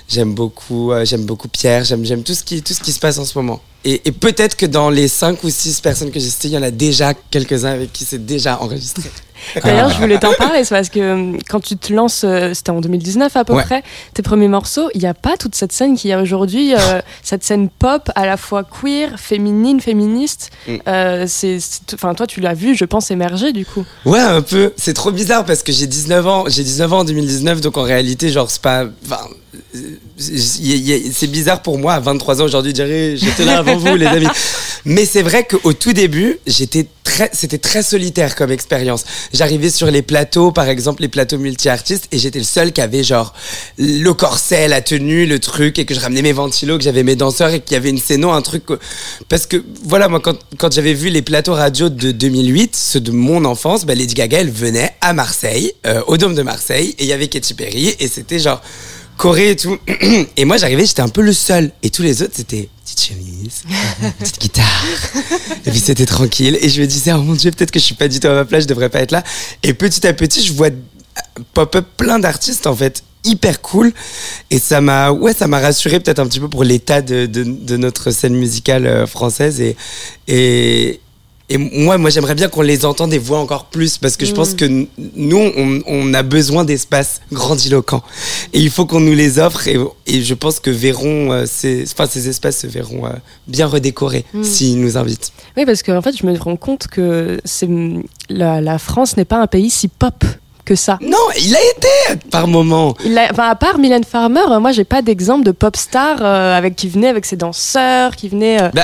J'aime beaucoup, euh, j'aime beaucoup Pierre. J'aime, j'aime tout ce qui, tout ce qui se passe en ce moment. Et, et peut-être que dans les cinq ou six personnes que j'ai citées, il y en a déjà quelques-uns avec qui c'est déjà enregistré. D'ailleurs, je voulais t'en parler, c'est parce que euh, quand tu te lances, euh, c'était en 2019 à peu Ouais. près, tes premiers morceaux, il n'y a pas toute cette scène qu'il y a aujourd'hui, euh, cette scène pop à la fois queer, féminine, féministe. Mm. Euh, c'est- enfin, toi, tu l'as vu, je pense, émerger du coup. Ouais, un peu. C'est trop bizarre parce que j'ai 19 ans. J'ai 19 ans en 2019, donc en réalité, genre, c'est pas. C'est bizarre pour moi à 23 ans aujourd'hui de dire j'étais là avant vous, les amis. Mais c'est vrai qu'au tout début, j'étais très, c'était très solitaire comme expérience. J'arrivais sur les plateaux, par exemple, les plateaux multi-artistes, et j'étais le seul qui avait genre le corset, la tenue, le truc, et que je ramenais mes ventilos, que j'avais mes danseurs, et qu'il y avait une scéno, un truc. Parce que, voilà, moi, quand, quand j'avais vu les plateaux radio de 2008, ceux de mon enfance, bah, Lady Gaga, elle venait à Marseille, euh, au Dôme de Marseille, et il y avait Katy Perry, et c'était genre Corée et tout. Et moi, j'arrivais, j'étais un peu le seul. Et tous les autres, c'était petite chemise, petite guitare. Et puis c'était tranquille. Et je me disais, oh mon dieu, peut-être que je suis pas du tout à ma place, je devrais pas être là. Et petit à petit, je vois pop-up plein d'artistes en fait hyper cool et ça m'a ouais ça m'a rassuré peut-être un petit peu pour l'état de, de, de notre scène musicale euh, française et et et moi, moi, j'aimerais bien qu'on les entende et voit encore plus parce que je pense Mm. que nous, on, on a besoin d'espaces grandiloquents et il faut qu'on nous les offre et, et je pense que verront euh, ces, enfin, ces espaces se verront euh, bien redécorés Mm. s'ils nous invitent. Oui, parce qu'en fait, je me rends compte que la, la France n'est pas un pays si pop que ça. Non, il a été par moment. Il a, enfin, à part Mylène Farmer, euh, moi, j'ai pas d'exemple de pop star euh, avec qui venait avec ses danseurs, qui venait. euh, Bah,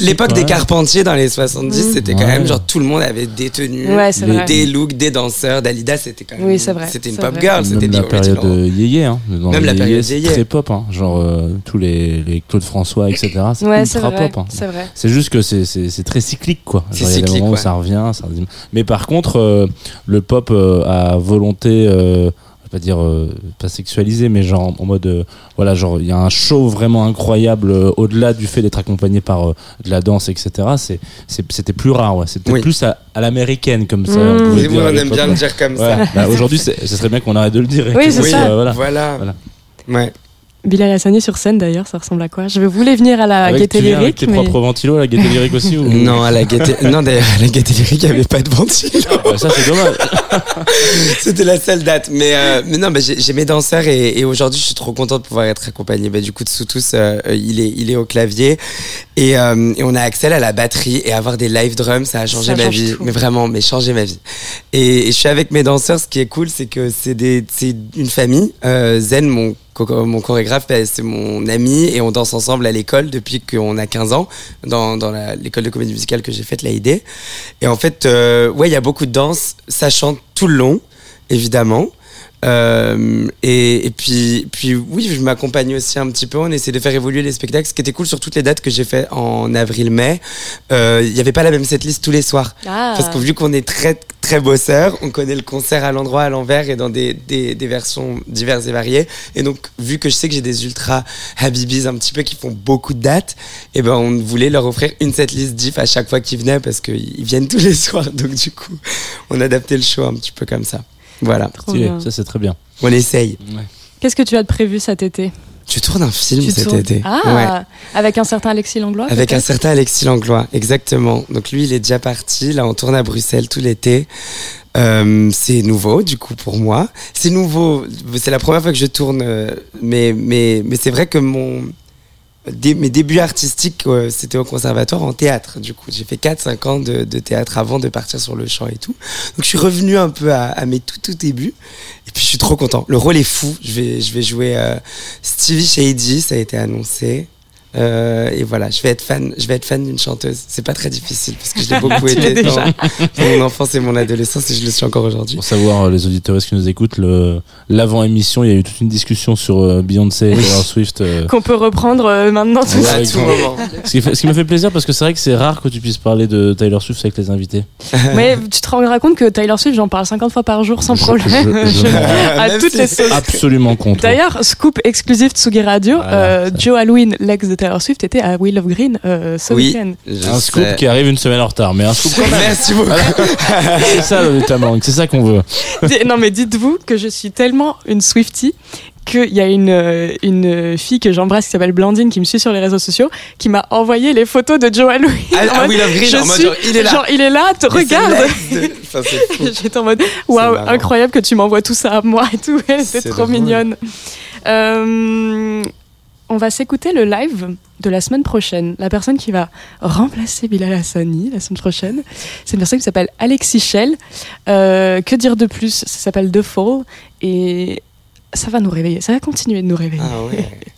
l'époque des Carpentiers dans les 70, Mm. c'était quand Ouais. même genre tout le monde avait des tenues, Ouais, des looks, des danseurs. Dalida, c'était quand même. Oui, c'est vrai, C'était une pop vrai. girl, c'était Même la the période de Yéyé, hein. Dans Même la Yéyé, période c'est Yéyé. très pop, hein. Genre euh, tous les, les Claude François, etc. C'est Ouais, ultra vrai. pop. hein. C'est vrai. C'est juste que c'est- très cyclique, quoi. C'est cyclique, où ça revient, ça revient. Mais par contre, euh, le pop euh, à volonté, euh, je vais pas dire euh, pas sexualisé, mais genre en mode, euh, voilà, genre il y a un show vraiment incroyable euh, au-delà du fait d'être accompagné par euh, de la danse, etc. C'est c'est- c'était plus rare, ouais. C'était Oui. plus à, à l'américaine comme ça. Mmh. on pouvait Oui, dire on à aime l'époque, bien ouais. le dire comme Ouais. ça. Bah, Aujourd'hui, c'est- ce serait bien qu'on arrête de le dire. Oui, que ça. voilà. Voilà. Voilà. Ouais. Bilal Hassani sur scène d'ailleurs, ça ressemble à quoi? Je voulais venir à la Avec- Gaieté tu viens avec Lyrique, tes mais propres ventilos, la gaieté lyrique aussi ou... Non, à la gaieté, non, d'ailleurs, à la gaieté lyrique, il n'y avait pas de ventilo. Ouais, ça c'est dommage. C'était la seule date. Mais, euh, mais non, bah, j'ai mes danseurs et, et aujourd'hui, je suis trop content de pouvoir être accompagné. Bah, du coup, de Soutous, euh, euh, il, est, il est au clavier. Et, euh, et on a Axel à la batterie. Et avoir des live drums, ça a changé Ça ma change vie. tout. Mais vraiment, mais changé ma vie. Et, et je suis avec mes danseurs. Ce qui est cool, c'est que c'est des- c'est une famille. Euh, Zen, mon mon chorégraphe, bah, c'est mon ami et on danse ensemble à l'école depuis qu'on a 15 ans, dans, l'école de comédie musicale que j'ai faite, l'AID. Et en fait, euh, ouais, il y a beaucoup de danse, ça chante tout le long, évidemment. Euh, et, et puis, puis oui, je m'accompagne aussi un petit peu. On essaie de faire évoluer les spectacles. Ce qui était cool sur toutes les dates que j'ai fait en avril-mai, euh, il n'y avait pas la même setlist tous les soirs. Ah. Parce que vu qu'on est très très bosseur, on connaît le concert à l'endroit, à l'envers et dans des, des, des versions diverses et variées. Et donc, vu que je sais que j'ai des ultra Habibis un petit peu qui font beaucoup de dates, et ben on voulait leur offrir une setlist diff à chaque fois qu'ils venaient parce qu'ils viennent tous les soirs. Donc du coup, on adaptait le show un petit peu comme ça. Voilà. Ça, c'est très bien. On essaye. Qu'est-ce que tu as de prévu cet été? Tu tournes un film Tu cet tournes- été. Ah, Ouais. avec un certain Alexis Langlois Avec un certain Alexis Langlois, exactement. Donc lui, il est déjà parti. Là, on tourne à Bruxelles tout l'été. Euh, c'est nouveau, du coup, pour moi. C'est nouveau. C'est la première fois que je tourne, euh, mais mais mais c'est vrai que mon mes débuts artistiques, euh, c'était au conservatoire en théâtre. Du coup, j'ai fait 4-5 ans de, théâtre avant de partir sur le chant et tout. Donc, je suis revenu un peu à, à mes tout tout débuts. Et puis, je suis trop content. Le rôle est fou. Je vais je vais jouer euh, Stevie Shady, ça a été annoncé. Euh, et voilà, je vais être fan, je vais être fan d'une chanteuse. C'est pas très difficile parce que je l'ai beaucoup été dans, déjà. dans mon enfance et mon adolescence et je le suis encore aujourd'hui. Pour savoir, euh, les auditeurs qui nous écoutent, le- l'avant-émission, il y a eu toute une discussion sur euh, Beyoncé et Taylor Swift. euh, Qu'on peut reprendre euh, maintenant tout de Ouais, suite. avec- Ce qui, fait- ce qui me fait plaisir parce que c'est vrai que c'est rare que tu puisses parler de Taylor Swift avec les invités. Mais tu te rendras compte que Taylor Swift, j'en parle 50 fois par jour sans Je- problème. je- je à toutes les sauces. Absolument contre. D'ailleurs, scoop exclusif de Tsugi Radio, euh, Joe Halloween, l'ex de Taylor Swift, était à Will of Green euh, ce Oui. week-end. un scoop qui arrive une semaine en retard, mais un scoop quand même. Merci beaucoup. c'est ça le Tamank, c'est ça qu'on veut. Non, mais dites-vous que je suis tellement une Swiftie qu'il y a une, euh, une fille que j'embrasse qui s'appelle Blandine qui me suit sur les réseaux sociaux qui m'a envoyé les photos de Joe Halloween. Ah, ah, Will of Green, je en mode suis- genre, il est là. Genre, il est là, te Mais regarde. Enfin. J'étais en mode waouh, incroyable que tu m'envoies tout ça à moi et tout. C'est trop drôle. mignonne. Euh, on va s'écouter le live de la semaine prochaine. La personne qui va remplacer Bilal Hassani la semaine prochaine, c'est une personne qui s'appelle Alexis Schell. Euh, que dire de plus? Ça s'appelle The Fall et ça va nous réveiller. Ça va continuer de nous réveiller. Ah ouais.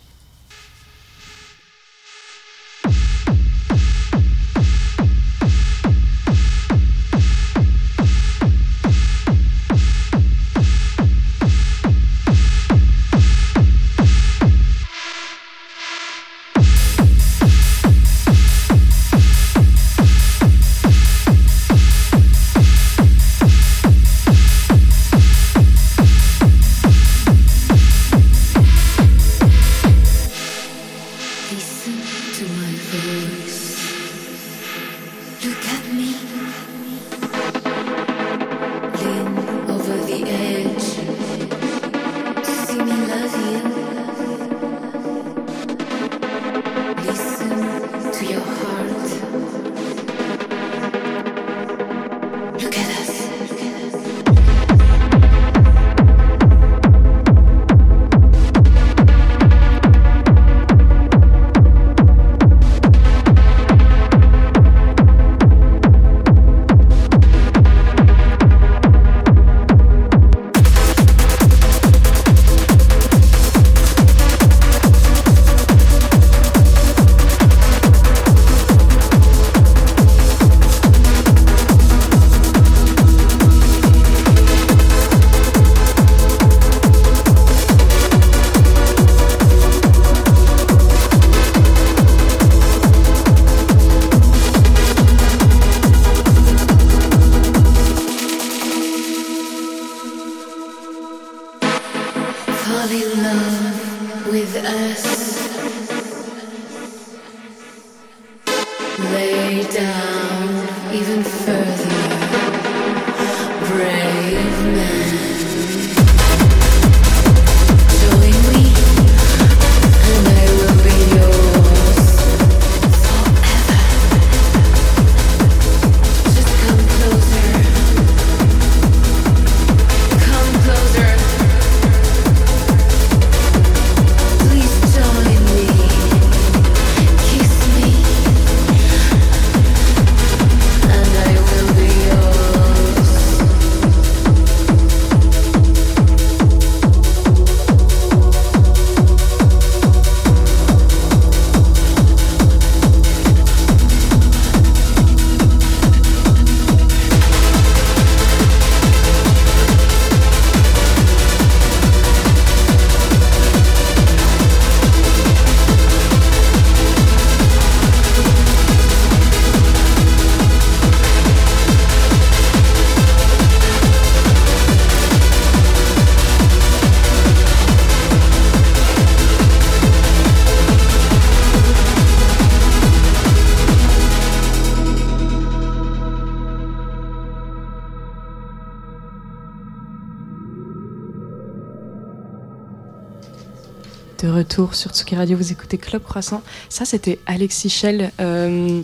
retour sur Tsuki Radio, vous écoutez Club Croissant. Ça, c'était Alexis Schell. Euh,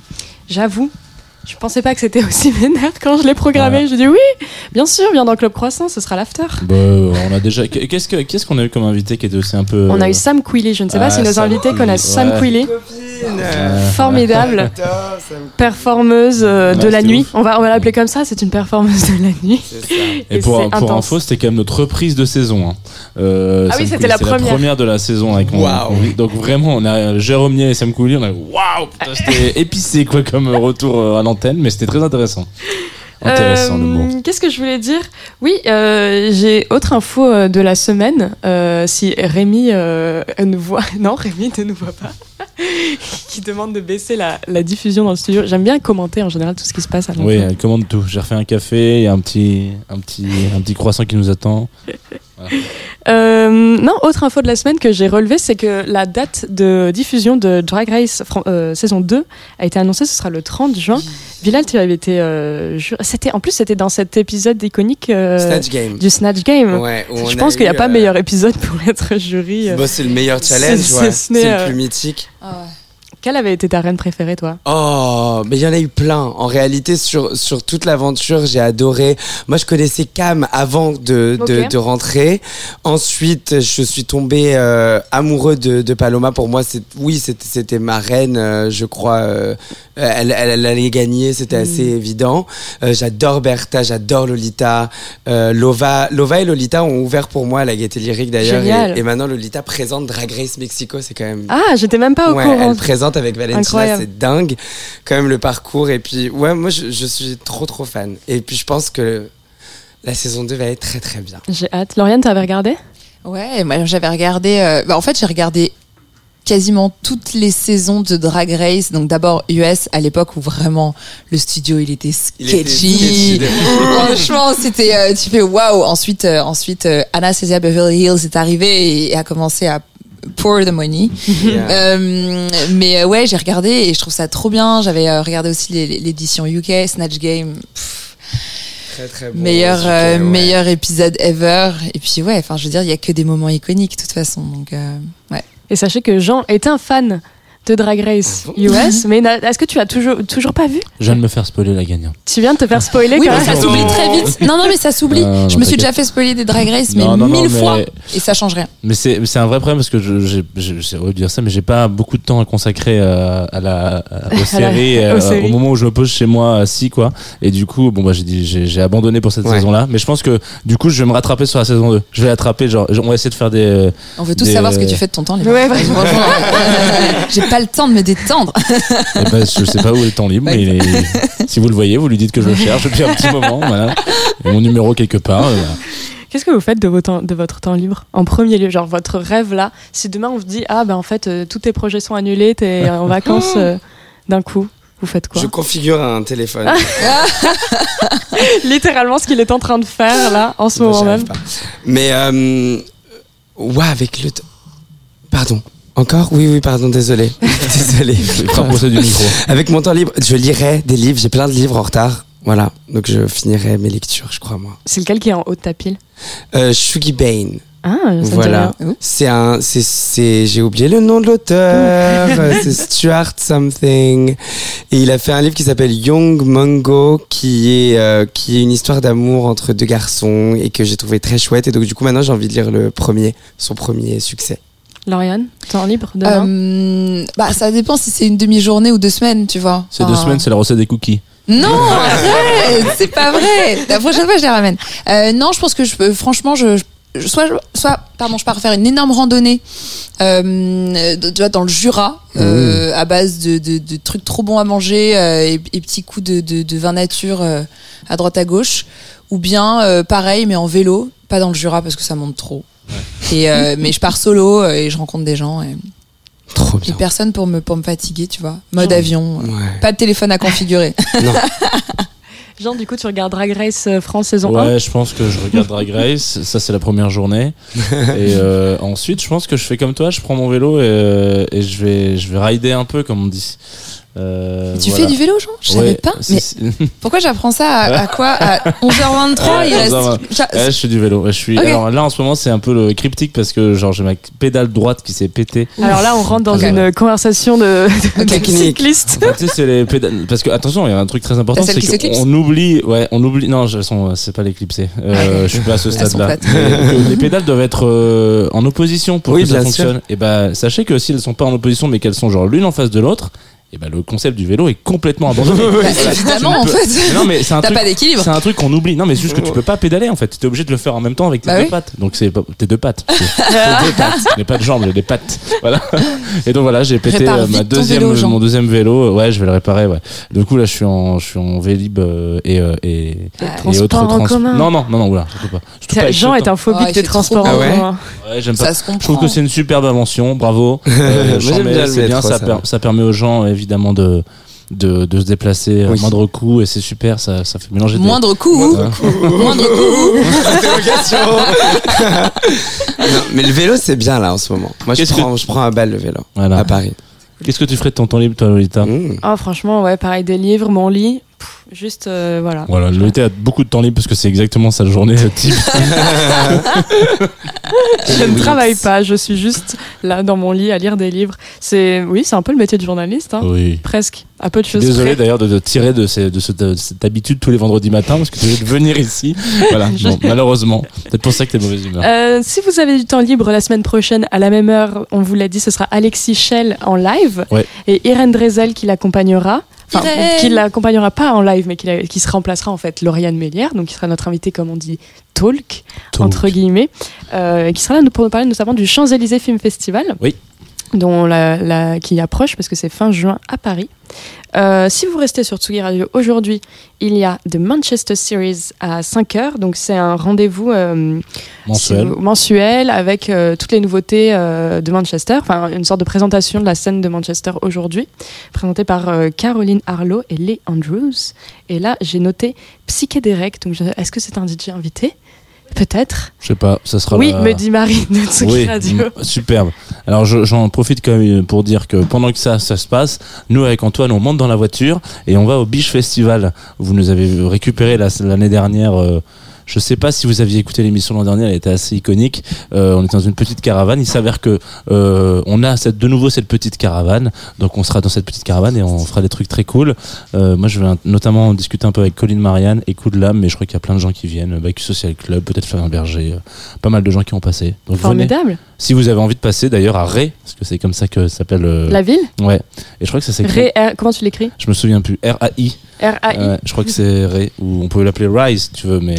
J'avoue, je pensais pas que c'était aussi vénère quand je l'ai programmé. Je dis oui, bien sûr, viens dans Club Croissant, ce sera l'after. Bah, on a déjà. Qu'est-ce que- qu'est-ce qu'on a eu comme invité qui était aussi un peu. On a eu Sam Quilly, je ne sais pas Ah, si nos Sam invités connaissent Sam. Quilly. Euh, Formidable. performeuse euh, de la nuit. ouf. On va, on va l'appeler comme ça, c'est une performeuse de la nuit. Et, Et pour, info, c'était quand même notre reprise de saison. hein. Euh, Ah oui, c'était la première. de la saison avec mon- Donc vraiment, on a Jérôme Niel et Sam Cooley, on a waouh, putain, c'était épicé quoi comme retour à l'antenne, mais c'était très intéressant. Intéressant Euh, le mot. Qu'est-ce que je voulais dire? Oui, euh, j'ai autre info de la semaine. Euh, si Rémi euh, nous voit, non, Rémi ne nous voit pas, qui demande de baisser la, la diffusion dans le studio. J'aime bien commenter en général tout ce qui se passe à. Oui, elle commande tout. J'ai refait un café, il y a un petit, un petit, un petit croissant qui nous attend. Euh, non, autre info de la semaine que j'ai relevée, c'est que la date de diffusion de Drag Race euh, saison 2 a été annoncée, ce sera le 30 juin. Bilal, tu avais été... euh, c'était, en plus, c'était dans cet épisode iconique euh, Snatch Game. du Snatch Game. Ouais, je pense a qu'il n'y a eu, pas euh, meilleur épisode pour être jury. Bah, c'est le meilleur challenge, C'est- ouais. ce euh, le plus mythique. Oh, Quelle avait été ta reine préférée, toi Oh, mais il y en a eu plein. En réalité, sur, sur toute l'aventure, j'ai adoré. Moi, je connaissais Cam avant de, de, rentrer. Ensuite, je suis tombé euh, amoureux de, de Paloma. Pour moi, c'est oui, c'était c'était ma reine. euh, je crois, euh, elle, elle, elle allait gagner. C'était assez évident. Euh, j'adore Bertha, j'adore Lolita. Euh, Lova, Lova et Lolita ont ouvert pour moi la gaieté lyrique d'ailleurs. Et, et maintenant, Lolita présente Drag Race Mexico. C'est quand même Ah, j'étais même pas au ouais, courant. Elle présente avec Valentina, c'est dingue. Quand même le parcours. Et puis, ouais, moi, je, je suis trop, trop fan. Et puis, je pense que la saison 2 va être très, très bien. J'ai hâte. Lauriane, t'avais regardé? Ouais, moi j'avais regardé. euh, bah, en fait, j'ai regardé quasiment toutes les saisons de Drag Race. Donc d'abord US à l'époque où vraiment le studio il était Il était sketchy. Franchement, c'était euh, tu fais waouh. Ensuite, euh, ensuite euh, Anastasia Beverly Hills est arrivée et, a commencé à pour the money. Yeah. Euh, mais euh, ouais, j'ai regardé et je trouve ça trop bien. J'avais euh, regardé aussi l'édition UK, Snatch Game. Pff, Très, très bon. meilleur, euh, ouais. meilleur épisode ever. Et puis ouais, enfin, je veux dire, il y a que des moments iconiques de toute façon. Donc euh, ouais. Et sachez que Jean est un fan de Drag Race US, mais na- est-ce que tu as toujours, toujours pas vu Je viens de me faire spoiler la gagnante. Tu viens de te faire spoiler Oui, quand mais même. ça s'oublie très vite. Non, non, mais ça s'oublie. Non, je me suis t'inquiète. déjà fait spoiler des Drag Race, mais Non, non, non, mille mais- fois, et ça change rien. Mais c'est c'est un vrai problème parce que je j'ai j'ai- horrible de dire ça mais j'ai pas beaucoup de temps à consacrer euh, à la à- aux séries aux euh, séries. au moment où je me pose chez moi assis quoi et du coup bon bah j'ai dit j'ai j'ai abandonné pour cette Ouais. saison là mais je pense que du coup je vais me rattraper sur la saison 2 je vais attraper genre on va essayer de faire des euh, On veut tous Des- savoir ce que tu fais de ton temps. libre. Ouais, vraiment. Franchement, euh, J'ai pas le temps de me détendre. eh ben, je sais pas où est le temps libre mais il est- si vous le voyez vous lui dites que je le cherche depuis un petit moment voilà Et mon numéro quelque part voilà. Qu'est-ce que vous faites de, vos temps- de votre temps libre En premier lieu, genre votre rêve là, si demain on vous dit Ah ben en fait euh, tous tes projets sont annulés, t'es en vacances euh, d'un coup, vous faites quoi? Je configure un téléphone. Littéralement ce qu'il est en train de faire là, en ce Bah, moment même. pas. Mais, euh, ouais, avec le. t- Pardon. Encore Oui, oui, pardon, désolé. désolé. Au du micro Avec mon temps libre, je lirai des livres. J'ai plein de livres en retard. Voilà. Donc, je finirai mes lectures, je crois, moi. C'est lequel qui est en haut de ta pile? Euh, Shugi Bane. Ah, ça Voilà. C'est un, c'est, c'est, j'ai oublié le nom de l'auteur. C'est Stuart something. Et il a fait un livre qui s'appelle Young Mungo, qui est, euh, qui est une histoire d'amour entre deux garçons et que j'ai trouvé très chouette. Et donc, du coup, maintenant, j'ai envie de lire le premier, son premier succès. Lauriane, temps libre demain Euh, bah, ça dépend si c'est une demi-journée ou deux semaines, tu vois. c'est deux semaines c'est la recette des cookies Non, arrête, c'est pas vrai. La prochaine fois, je les ramène. Euh, non, je pense que je peux, franchement, je, je- soit, soit, pardon, je pars faire une énorme randonnée, euh, de- tu vois, dans le Jura, euh, à base de, de, de trucs trop bons à manger euh, et, et petits coups de, de, de vin nature euh, à droite à gauche, ou bien euh, pareil, mais en vélo, pas dans le Jura parce que ça monte trop. Et euh, mais je pars solo euh, et je rencontre des gens et, Trop et bien. personne pour me pour me fatiguer, tu vois. Mode Genre. avion, euh, Ouais. pas de téléphone à configurer. Jean, du coup, tu regardes Drag Race France saison 1 Ouais, je pense que je regarde Drag Race. Ça, c'est la première journée. et euh, ensuite, je pense que je fais comme toi. Je prends mon vélo et, euh, et je vais, je vais rider un peu, comme on dit. Euh, Tu voilà. fais du vélo, Jean? Je Ouais, savais pas. Mais pourquoi j'apprends ça à, à quoi? À 11h23 il Ouais, reste. je fais du vélo. Je suis. Alors là, en ce moment, c'est un peu le cryptique parce que genre j'ai ma pédale droite qui s'est pétée. Alors là, on rentre dans une conversation de, de, de cyclistes. En fait, tu sais, c'est les pédales. Parce que attention, il y a un truc très important, celle c'est qu'on oublie. Ouais, on oublie. Non, sont- c'est pas l'éclipsé. Euh, je suis pas à ce stade-là. Les pédales doivent être euh, en opposition pour Oui, que ça bien fonctionne. Et bah, sachez que si elles sont pas en opposition, mais qu'elles sont genre l'une en face de l'autre. Et bah, le concept du vélo est complètement abandonné. Bah, évidemment, en fait. Mais non, mais c'est un T'as truc. pas d'équilibre. C'est un truc qu'on oublie. Non, mais c'est juste que tu peux pas pédaler en fait. Tu es obligé de le faire en même temps avec tes Bah deux oui. pattes. Donc c'est pas tes deux pattes. Tes deux pattes. Les pas de jambes, les pattes. Voilà. Et donc voilà, j'ai pété Répare euh, ma ton deuxième, vélo, Jean. mon deuxième vélo. Ouais, je vais le réparer. Ouais. Du coup là, je suis en, je suis en vélib euh, et euh, et, et transports autres en trans- commun. Non, non, non, non, oula, surtout pas. Surtout pas avec Jean ce est temps. un phobique Oh, il des transports trop en beau. Ah ouais commun. Ouais, j'aime Ça se Je trouve que c'est une superbe invention, bravo. Euh, Moi, j'aime bien le c'est bien, métro, ça, ça per- va. ça permet aux gens évidemment de, de, de se déplacer à Oui. moindre coût et c'est super, ça, ça fait mélanger des- Moindre coup. Ouais. Moindre coup. Interrogation. non, mais le vélo, c'est bien là en ce moment. Moi, je prends, je prends un bal le vélo Voilà. à Paris. Qu'est-ce que tu ferais de ton temps libre, toi, Lolita Mmh. Ah, franchement, ouais, pareil, des livres, mon lit. Juste, euh, voilà. Voilà, Lolita a beaucoup de temps libre parce que c'est exactement sa journée type. Je ne travaille pas, je suis juste là dans mon lit à lire des livres. C'est, oui, c'est un peu le métier de journaliste, hein. oui. presque. À peu de choses. désolé d'ailleurs de te tirer de, ces- de, ce- de cette habitude tous les vendredis matins parce que tu veux venir ici. Voilà, bon, malheureusement. Peut-être pour ça que t'es de mauvaise humeur. Euh, si vous avez du temps libre la semaine prochaine à la même heure, on vous l'a dit, ce sera Alexis Schell en live Ouais. et Irène Drezel qui l'accompagnera. Enfin, qui l'accompagnera pas en live, mais qui, la- qui se remplacera en fait Lauriane Mélière, donc qui sera notre invitée, comme on dit, talk, Talk. entre guillemets, euh, qui sera là pour nous parler notamment du Champs-Élysées Film Festival. Oui. Dont la, la- qui approche parce que c'est fin juin à Paris. Euh, si vous restez sur Tsugi Radio aujourd'hui, il y a The Manchester Series à 5h. Donc c'est un rendez-vous euh, Mensuel. si vous- mensuel avec euh, toutes les nouveautés de Manchester. Enfin, une sorte de présentation de la scène de Manchester aujourd'hui, présentée par Caroline Harlow et Lee Andrews. Et là, j'ai noté Psychédérec. Donc est-ce que c'est un DJ invité? Peut-être. Je sais pas, ça sera Oui, la- me dit Marie de Tsugi Oui, Radio. superbe. Alors je- j'en profite quand même pour dire que pendant que ça, ça se passe, nous avec Antoine, on monte dans la voiture et on va au Biche Festival. Vous nous avez récupéré la- l'année dernière. euh, je sais pas si vous aviez écouté l'émission l'an dernier, elle était assez iconique. Euh, on était dans une petite caravane. Il s'avère que euh, on a cette, de nouveau cette petite caravane, donc on sera dans cette petite caravane et on fera des trucs très cool. Euh, moi, je vais notamment discuter un peu avec Colline Marianne et de l'âme, mais je crois qu'il y a plein de gens qui viennent. Bacu Social Club, peut-être Flavien Berger, euh, pas mal de gens qui ont passé. Venez. Si vous avez envie de passer d'ailleurs à Ré, parce que c'est comme ça que s'appelle. euh, La ville Ouais. Et je crois que ça s'écrit. Ré, R- comment tu l'écris Je me souviens plus. R-A-I. R-A-I. Je crois que c'est Ré. Ou on peut l'appeler Rise si tu veux, mais.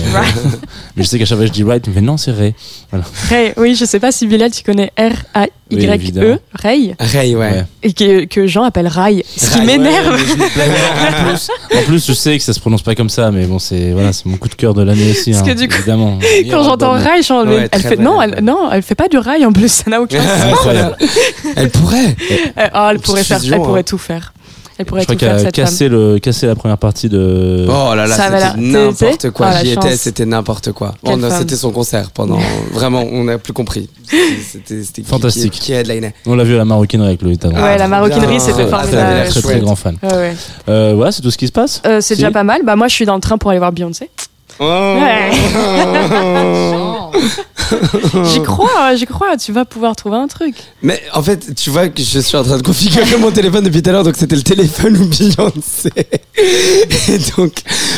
mais je sais qu'à chaque fois je dis Right, mais non, c'est Ré. Voilà. Ray, oui, je sais pas si Bilal, tu connais Oui, R-A-Y-E, évidemment. Ray, Ray, ouais. Ouais. et que, que Jean appelle Rai. Ce qui m'énerve. Ouais, en, plus, en plus, je sais que ça se prononce pas comme ça, mais bon, c'est voilà, c'est mon coup de cœur de l'année aussi. Parce hein, que du coup, évidemment. Quand j'entends Rai, je Ouais, elle fait vrai, non, elle, non, elle fait pas du rail en plus, ça n'a aucun sens. Elle pourrait. Euh, oh, elle pourrait faire, fusion, elle pourrait hein. tout faire. Elle Je pourrait crois tout faire qu'elle a cassé, le, cassé la première partie de. Oh là là, c'était n'importe quoi. J'y étais, c'était n'importe quoi. C'était son concert pendant. Vraiment, on n'a plus compris. C'était c'était qui- Fantastique. Qui, qui. On l'a vu à la maroquinerie avec Lolita. donc. Ouais, la trop maroquinerie, c'était Ah, formidable. avait l'air Très très grand fan. Ouais, ouais. Euh, voilà, c'est tout ce qui se passe. Euh, c'est Si. déjà pas mal. Bah, moi, je suis dans le train pour aller voir Beyoncé. Oh. Ouais. Jean. J'y crois, j'y crois. Tu vas pouvoir trouver un truc. Mais en fait, tu vois que je suis en train de configurer mon téléphone depuis tout à l'heure, donc c'était le téléphone ou Beyoncé. Et donc,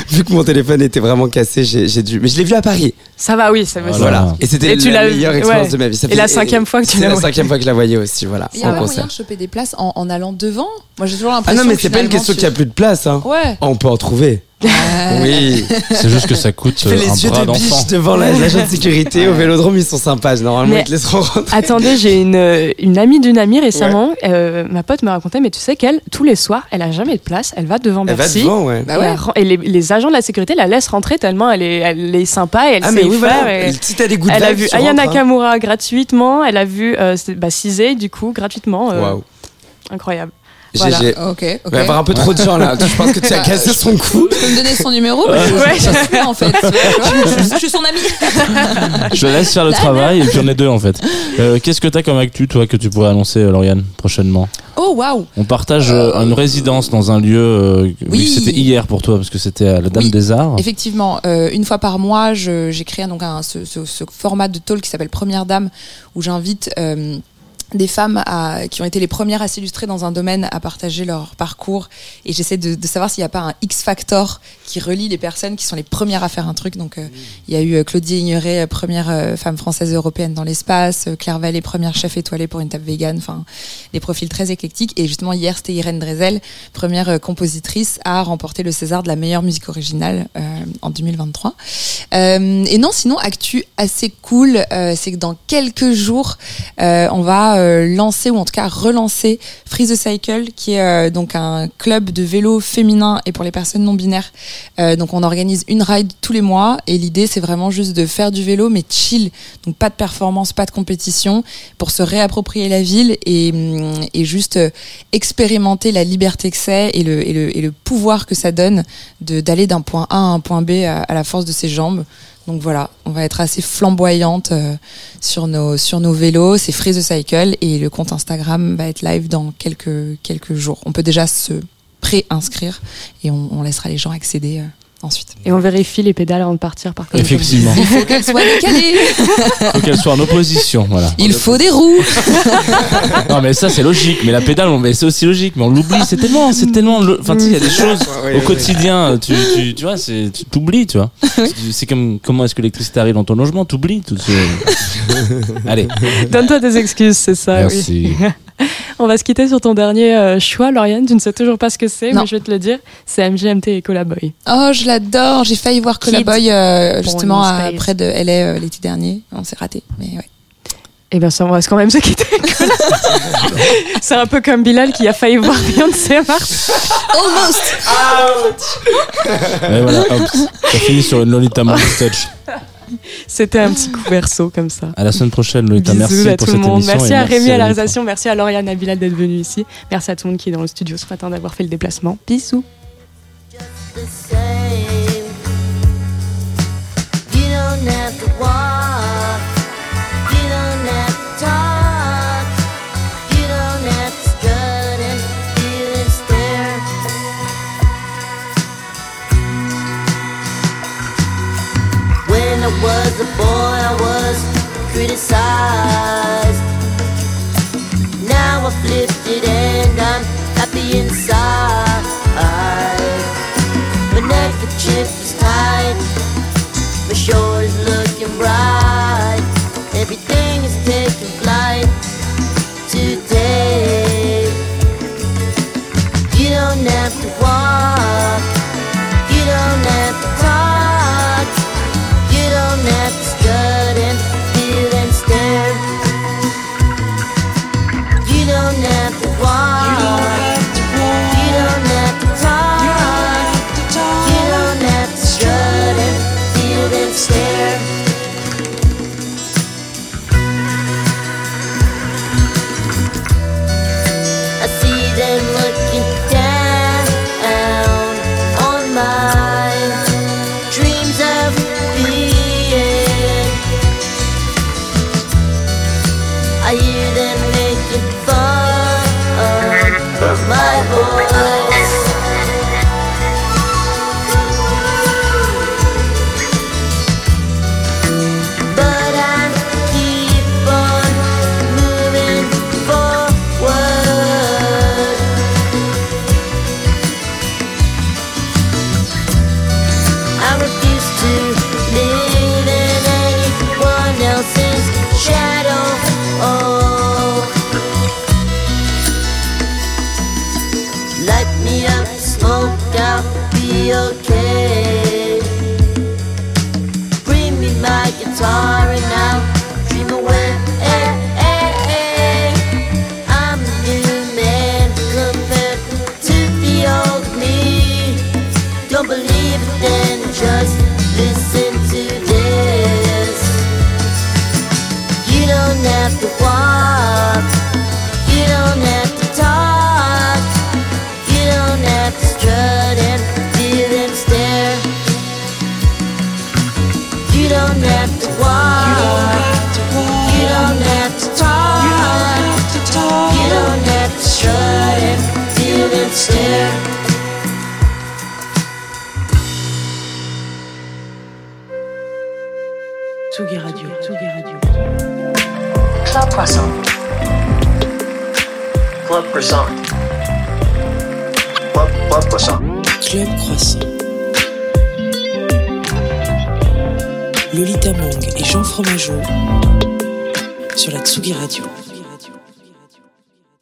vu que mon téléphone était vraiment cassé, j'ai dû. Mais je l'ai vu à Paris. Ça va, oui, ça va. Voilà. Voilà. Et c'était la l'as- meilleure expérience ouais. de ma vie. Ça Et la cinquième fois que tu C'est l'as la vu. cinquième fois que je la voyais aussi, voilà. Il y a moyen de choper des places en, en allant devant Moi j'ai toujours Ah l'impression. non, mais c'est pas une question tu- qu'il n'y a plus de place. Hein. Ouais. Ah, on peut en trouver. Euh, Oui. C'est juste que ça coûte Tu fais euh, les un yeux bras de d'enfant. biche devant la- l'agent de sécurité au vélodrome, ils sont sympas. Normalement, Mais- ils te laisseront rentrer. Attendez, j'ai une, euh, une amie d'une amie récemment. euh, ma pote me racontait, mais tu sais qu'elle, tous les soirs, elle a jamais de place. Elle va devant Elle va devant, ouais. Bah et, ouais. les, les agents de la sécurité la laissent rentrer tellement elle est, elle est sympa et elle Ah, sait mais y oui, faire. voilà. et- Si t'as des goûts de Elle a vu tu Aya rentres, hein. Nakamura gratuitement. Elle a vu euh, bah, Cizé, du coup, gratuitement. euh, Waouh. Incroyable. Voilà, GG. ok, ok. Il va y avoir un peu trop de gens là. Je pense que tu as cassé son cou. Tu peux me donner son numéro parce que Ouais. suis en fait. Tu je, je suis son ami. Je laisse faire le travail et puis on est deux en fait. Euh, Qu'est-ce que t'as comme actu toi que tu pourrais annoncer euh, Lauriane prochainement? Oh waouh. On partage euh, une résidence dans un lieu. euh, Oui. C'était hier pour toi parce que c'était à la Dame Oui, des Arts. Effectivement, euh, une fois par mois, j'ai créé donc un, ce, ce- ce format de talk qui s'appelle Première Dame, où j'invite euh, des femmes à, qui ont été les premières à s'illustrer dans un domaine à partager leur parcours. Et j'essaie de, de savoir s'il n'y a pas un X factor qui relie les personnes qui sont les premières à faire un truc. Donc euh, il y a eu euh, Claudie Ignoré euh, première femme française européenne dans l'espace Claire Vallée première chef étoilée pour une table vegan enfin des profils très éclectiques. Et justement hier c'était Irène Drezel première compositrice à remporter le César de la meilleure musique originale en 2023 euh, et non, sinon, actu assez cool, c'est que dans quelques jours, on va euh, lancer ou en tout cas relancer Free the Cycle, qui est euh, donc un club de vélo féminin et pour les personnes non binaires. Euh, donc on organise une ride tous les mois et l'idée c'est vraiment juste de faire du vélo mais chill, donc pas de performance, pas de compétition, pour se réapproprier la ville et, hum, et juste expérimenter la liberté que c'est et le, et, le, et le pouvoir que ça donne d'aller d'un point A à un point B à la force de ses jambes. Donc voilà, on va être assez flamboyante euh, sur nos sur nos vélos. C'est Free the Cycle et le compte Instagram va être live dans quelques quelques jours. On peut déjà se pré-inscrire et on, laissera les gens accéder euh, ensuite. Et on vérifie les pédales avant de partir par contre. Effectivement. Il faut qu'elles soient décalées. faut qu'elle soit en opposition. Voilà. Il faut des roues. Non mais ça c'est logique, mais la pédale, on- c'est aussi logique, mais on l'oublie. C'est tellement, c'est tellement. lo- Enfin, tu sais, il y a des choses Ouais, au ouais, quotidien. Tu, tu, tu vois, c'est, tu t'oublies, tu vois. C'est comme comment est-ce que l'électricité arrive dans ton logement, t'oublies tout. ce- Allez. Donne-toi des excuses, c'est ça. Merci. Oui. On va se quitter sur ton dernier euh, choix, Lauriane. Tu ne sais toujours pas ce que c'est, mais je vais te le dire. C'est MGMT et Colaboy. Oh, je l'adore. J'ai failli voir Colaboy euh, justement à- près de LA euh, l'été dernier. On s'est raté, mais ouais. Eh bien, ça, on va quand même se quitter. c'est un peu comme Bilal qui a failli voir Beyoncé à Mars. Almost. Et voilà, hop, ça finit sur une Lolita touch. C'était un petit coup verso comme ça. À la semaine prochaine, Lolita. Merci à pour tout cette le monde. émission. Merci à Rémi à la réalisation. Merci à Lauriane et à Bilal d'être venus ici. Merci à tout le monde qui est dans le studio ce matin d'avoir fait le déplacement. Bisous. A boy, I was criticized. Now I flipped it and I'm happy inside. My neckerchief is tight. My shore is looking bright. Everything Jean Fromageau sur la Tsugi Radio.